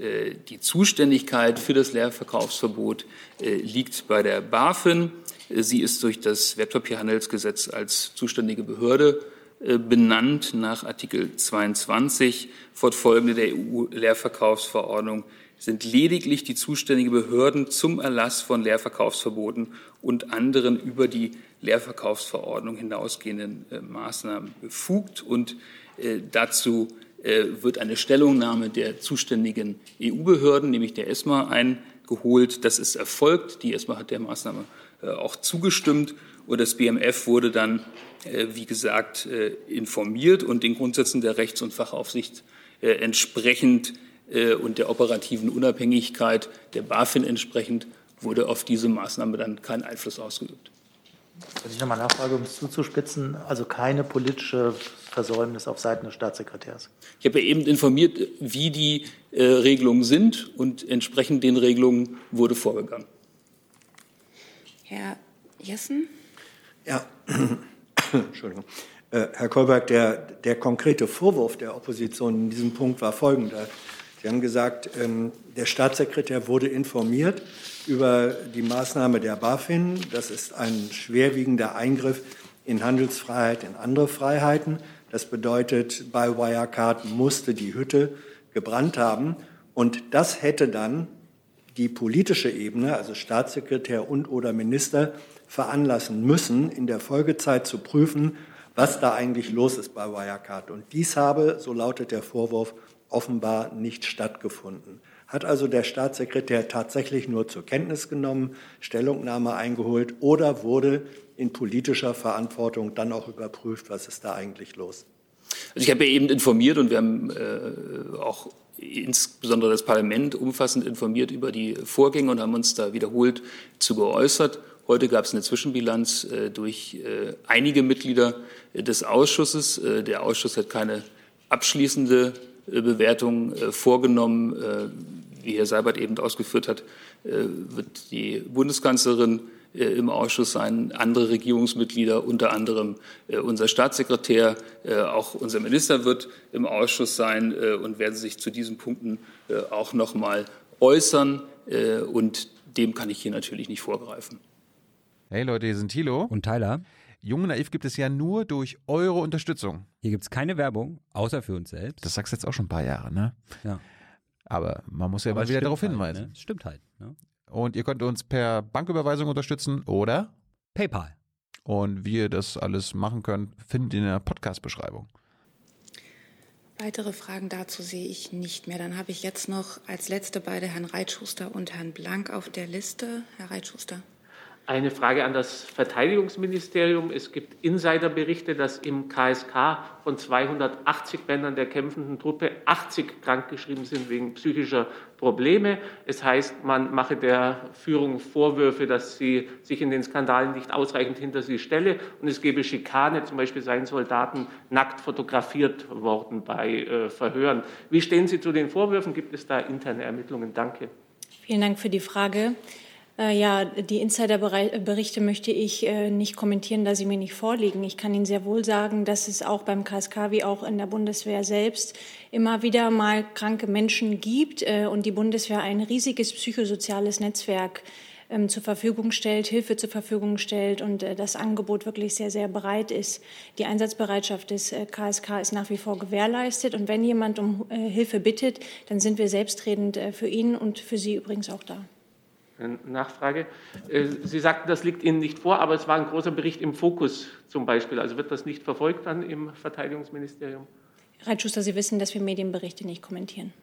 die Zuständigkeit für das Leerverkaufsverbot liegt bei der BaFin. Sie ist durch das Wertpapierhandelsgesetz als zuständige Behörde benannt nach Artikel 22 fortfolgende der EU-Leerverkaufsverordnung sind lediglich die zuständigen Behörden zum Erlass von Leerverkaufsverboten und anderen über die Leerverkaufsverordnung hinausgehenden äh, Maßnahmen befugt. Und äh, dazu äh, wird eine Stellungnahme der zuständigen EU-Behörden, nämlich der ESMA, eingeholt. Das ist erfolgt. Die ESMA hat der Maßnahme äh, auch zugestimmt. Und das BMF wurde dann, äh, wie gesagt, äh, informiert und den Grundsätzen der Rechts- und Fachaufsicht entsprechend und der operativen Unabhängigkeit der BaFin entsprechend wurde auf diese Maßnahme dann kein Einfluss ausgeübt. Wenn ich nochmal nachfrage, um es zuzuspitzen, also keine politische Versäumnis auf Seiten des Staatssekretärs. Ich habe ja eben informiert, wie die äh, Regelungen sind und entsprechend den Regelungen wurde vorgegangen. Herr Jessen? Ja, Entschuldigung. Äh, Herr Kolberg, der, der konkrete Vorwurf der Opposition in diesem Punkt war folgender. Sie haben gesagt, ähm, der Staatssekretär wurde informiert über die Maßnahme der BaFin. Das ist ein schwerwiegender Eingriff in Handelsfreiheit, in andere Freiheiten. Das bedeutet, bei Wirecard musste die Hütte gebrannt haben. Und das hätte dann die politische Ebene, also Staatssekretär und oder Minister, veranlassen müssen, in der Folgezeit zu prüfen, was da eigentlich los ist bei Wirecard. Und dies habe, so lautet der Vorwurf, offenbar nicht stattgefunden. Hat also der Staatssekretär tatsächlich nur zur Kenntnis genommen, Stellungnahme eingeholt oder wurde in politischer Verantwortung dann auch überprüft, was ist da eigentlich los? Also ich habe ja eben informiert und wir haben äh, auch insbesondere das Parlament umfassend informiert über die Vorgänge und haben uns da wiederholt zu geäußert. Heute gab es eine Zwischenbilanz äh, durch äh, einige Mitglieder des Ausschusses. Äh, der Ausschuss hat keine abschließende äh, Bewertung äh, vorgenommen. Äh, wie Herr Seibert eben ausgeführt hat, wird die Bundeskanzlerin im Ausschuss sein, andere Regierungsmitglieder, unter anderem unser Staatssekretär, auch unser Minister wird im Ausschuss sein und werden sich zu diesen Punkten auch noch mal äußern. Und dem kann ich hier natürlich nicht vorgreifen. Hey Leute, hier sind Thilo und Tyler. Jung und Naiv gibt es ja nur durch eure Unterstützung. Hier gibt es keine Werbung, außer für uns selbst. Das sagst du jetzt auch schon ein paar Jahre, ne? Ja. Aber man muss ja Aber mal wieder darauf halt, hinweisen. Ne? Stimmt halt. Ne? Und ihr könnt uns per Banküberweisung unterstützen oder PayPal. Und wie ihr das alles machen könnt, findet ihr in der Podcast-Beschreibung. Weitere Fragen dazu sehe ich nicht mehr. Dann habe ich jetzt noch als letzte beide Herrn Reitschuster und Herrn Blank auf der Liste. Herr Reitschuster. Eine Frage an das Verteidigungsministerium. Es gibt Insiderberichte, dass im KSK von 280 Männern der kämpfenden Truppe 80 krankgeschrieben sind wegen psychischer Probleme. Es heißt, man mache der Führung Vorwürfe, dass sie sich in den Skandalen nicht ausreichend hinter sie stelle. Und es gebe Schikane, zum Beispiel seien Soldaten nackt fotografiert worden bei äh, Verhören. Wie stehen Sie zu den Vorwürfen? Gibt es da interne Ermittlungen? Danke. Vielen Dank für die Frage. Äh, ja, die Insiderberichte möchte ich äh, nicht kommentieren, da sie mir nicht vorliegen. Ich kann Ihnen sehr wohl sagen, dass es auch beim KSK wie auch in der Bundeswehr selbst immer wieder mal kranke Menschen gibt äh, und die Bundeswehr ein riesiges psychosoziales Netzwerk ähm, zur Verfügung stellt, Hilfe zur Verfügung stellt und das Angebot wirklich sehr, sehr bereit ist. Die Einsatzbereitschaft des KSK ist nach wie vor gewährleistet und wenn jemand um Hilfe bittet, dann sind wir selbstredend für ihn und für Sie übrigens auch da. Nachfrage. Äh, Sie sagten, das liegt Ihnen nicht vor, aber es war ein großer Bericht im Fokus zum Beispiel. Also wird das nicht verfolgt dann im Verteidigungsministerium? Herr Reitschuster, Sie wissen, dass wir Medienberichte nicht kommentieren.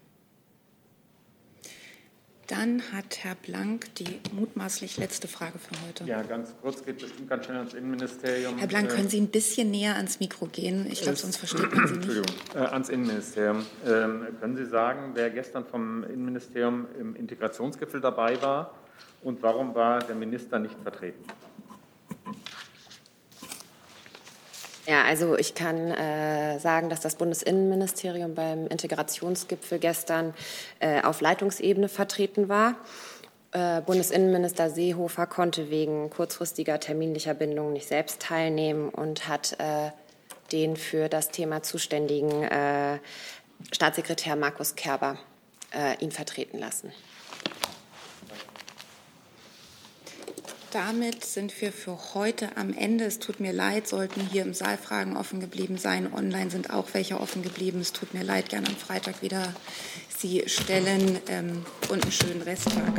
Dann hat Herr Blank die mutmaßlich letzte Frage für heute. Ja, ganz kurz, geht bestimmt ganz schnell ans Innenministerium. Herr Blank, können Sie ein bisschen näher ans Mikro gehen? Ich glaube, sonst versteht man Sie nicht. Entschuldigung, äh, ans Innenministerium. Ähm, können Sie sagen, wer gestern vom Innenministerium im Integrationsgipfel dabei war und warum war der Minister nicht vertreten? Ja, also ich kann äh, sagen, dass das Bundesinnenministerium beim Integrationsgipfel gestern äh, auf Leitungsebene vertreten war. Äh, Bundesinnenminister Seehofer konnte wegen kurzfristiger terminlicher Bindungen nicht selbst teilnehmen und hat äh, den für das Thema zuständigen äh, Staatssekretär Markus Kerber ihn vertreten lassen. Damit sind wir für heute am Ende. Es tut mir leid, sollten hier im Saal Fragen offen geblieben sein. Online sind auch welche offen geblieben. Es tut mir leid, gerne am Freitag wieder Sie stellen ähm, und einen schönen Resttag.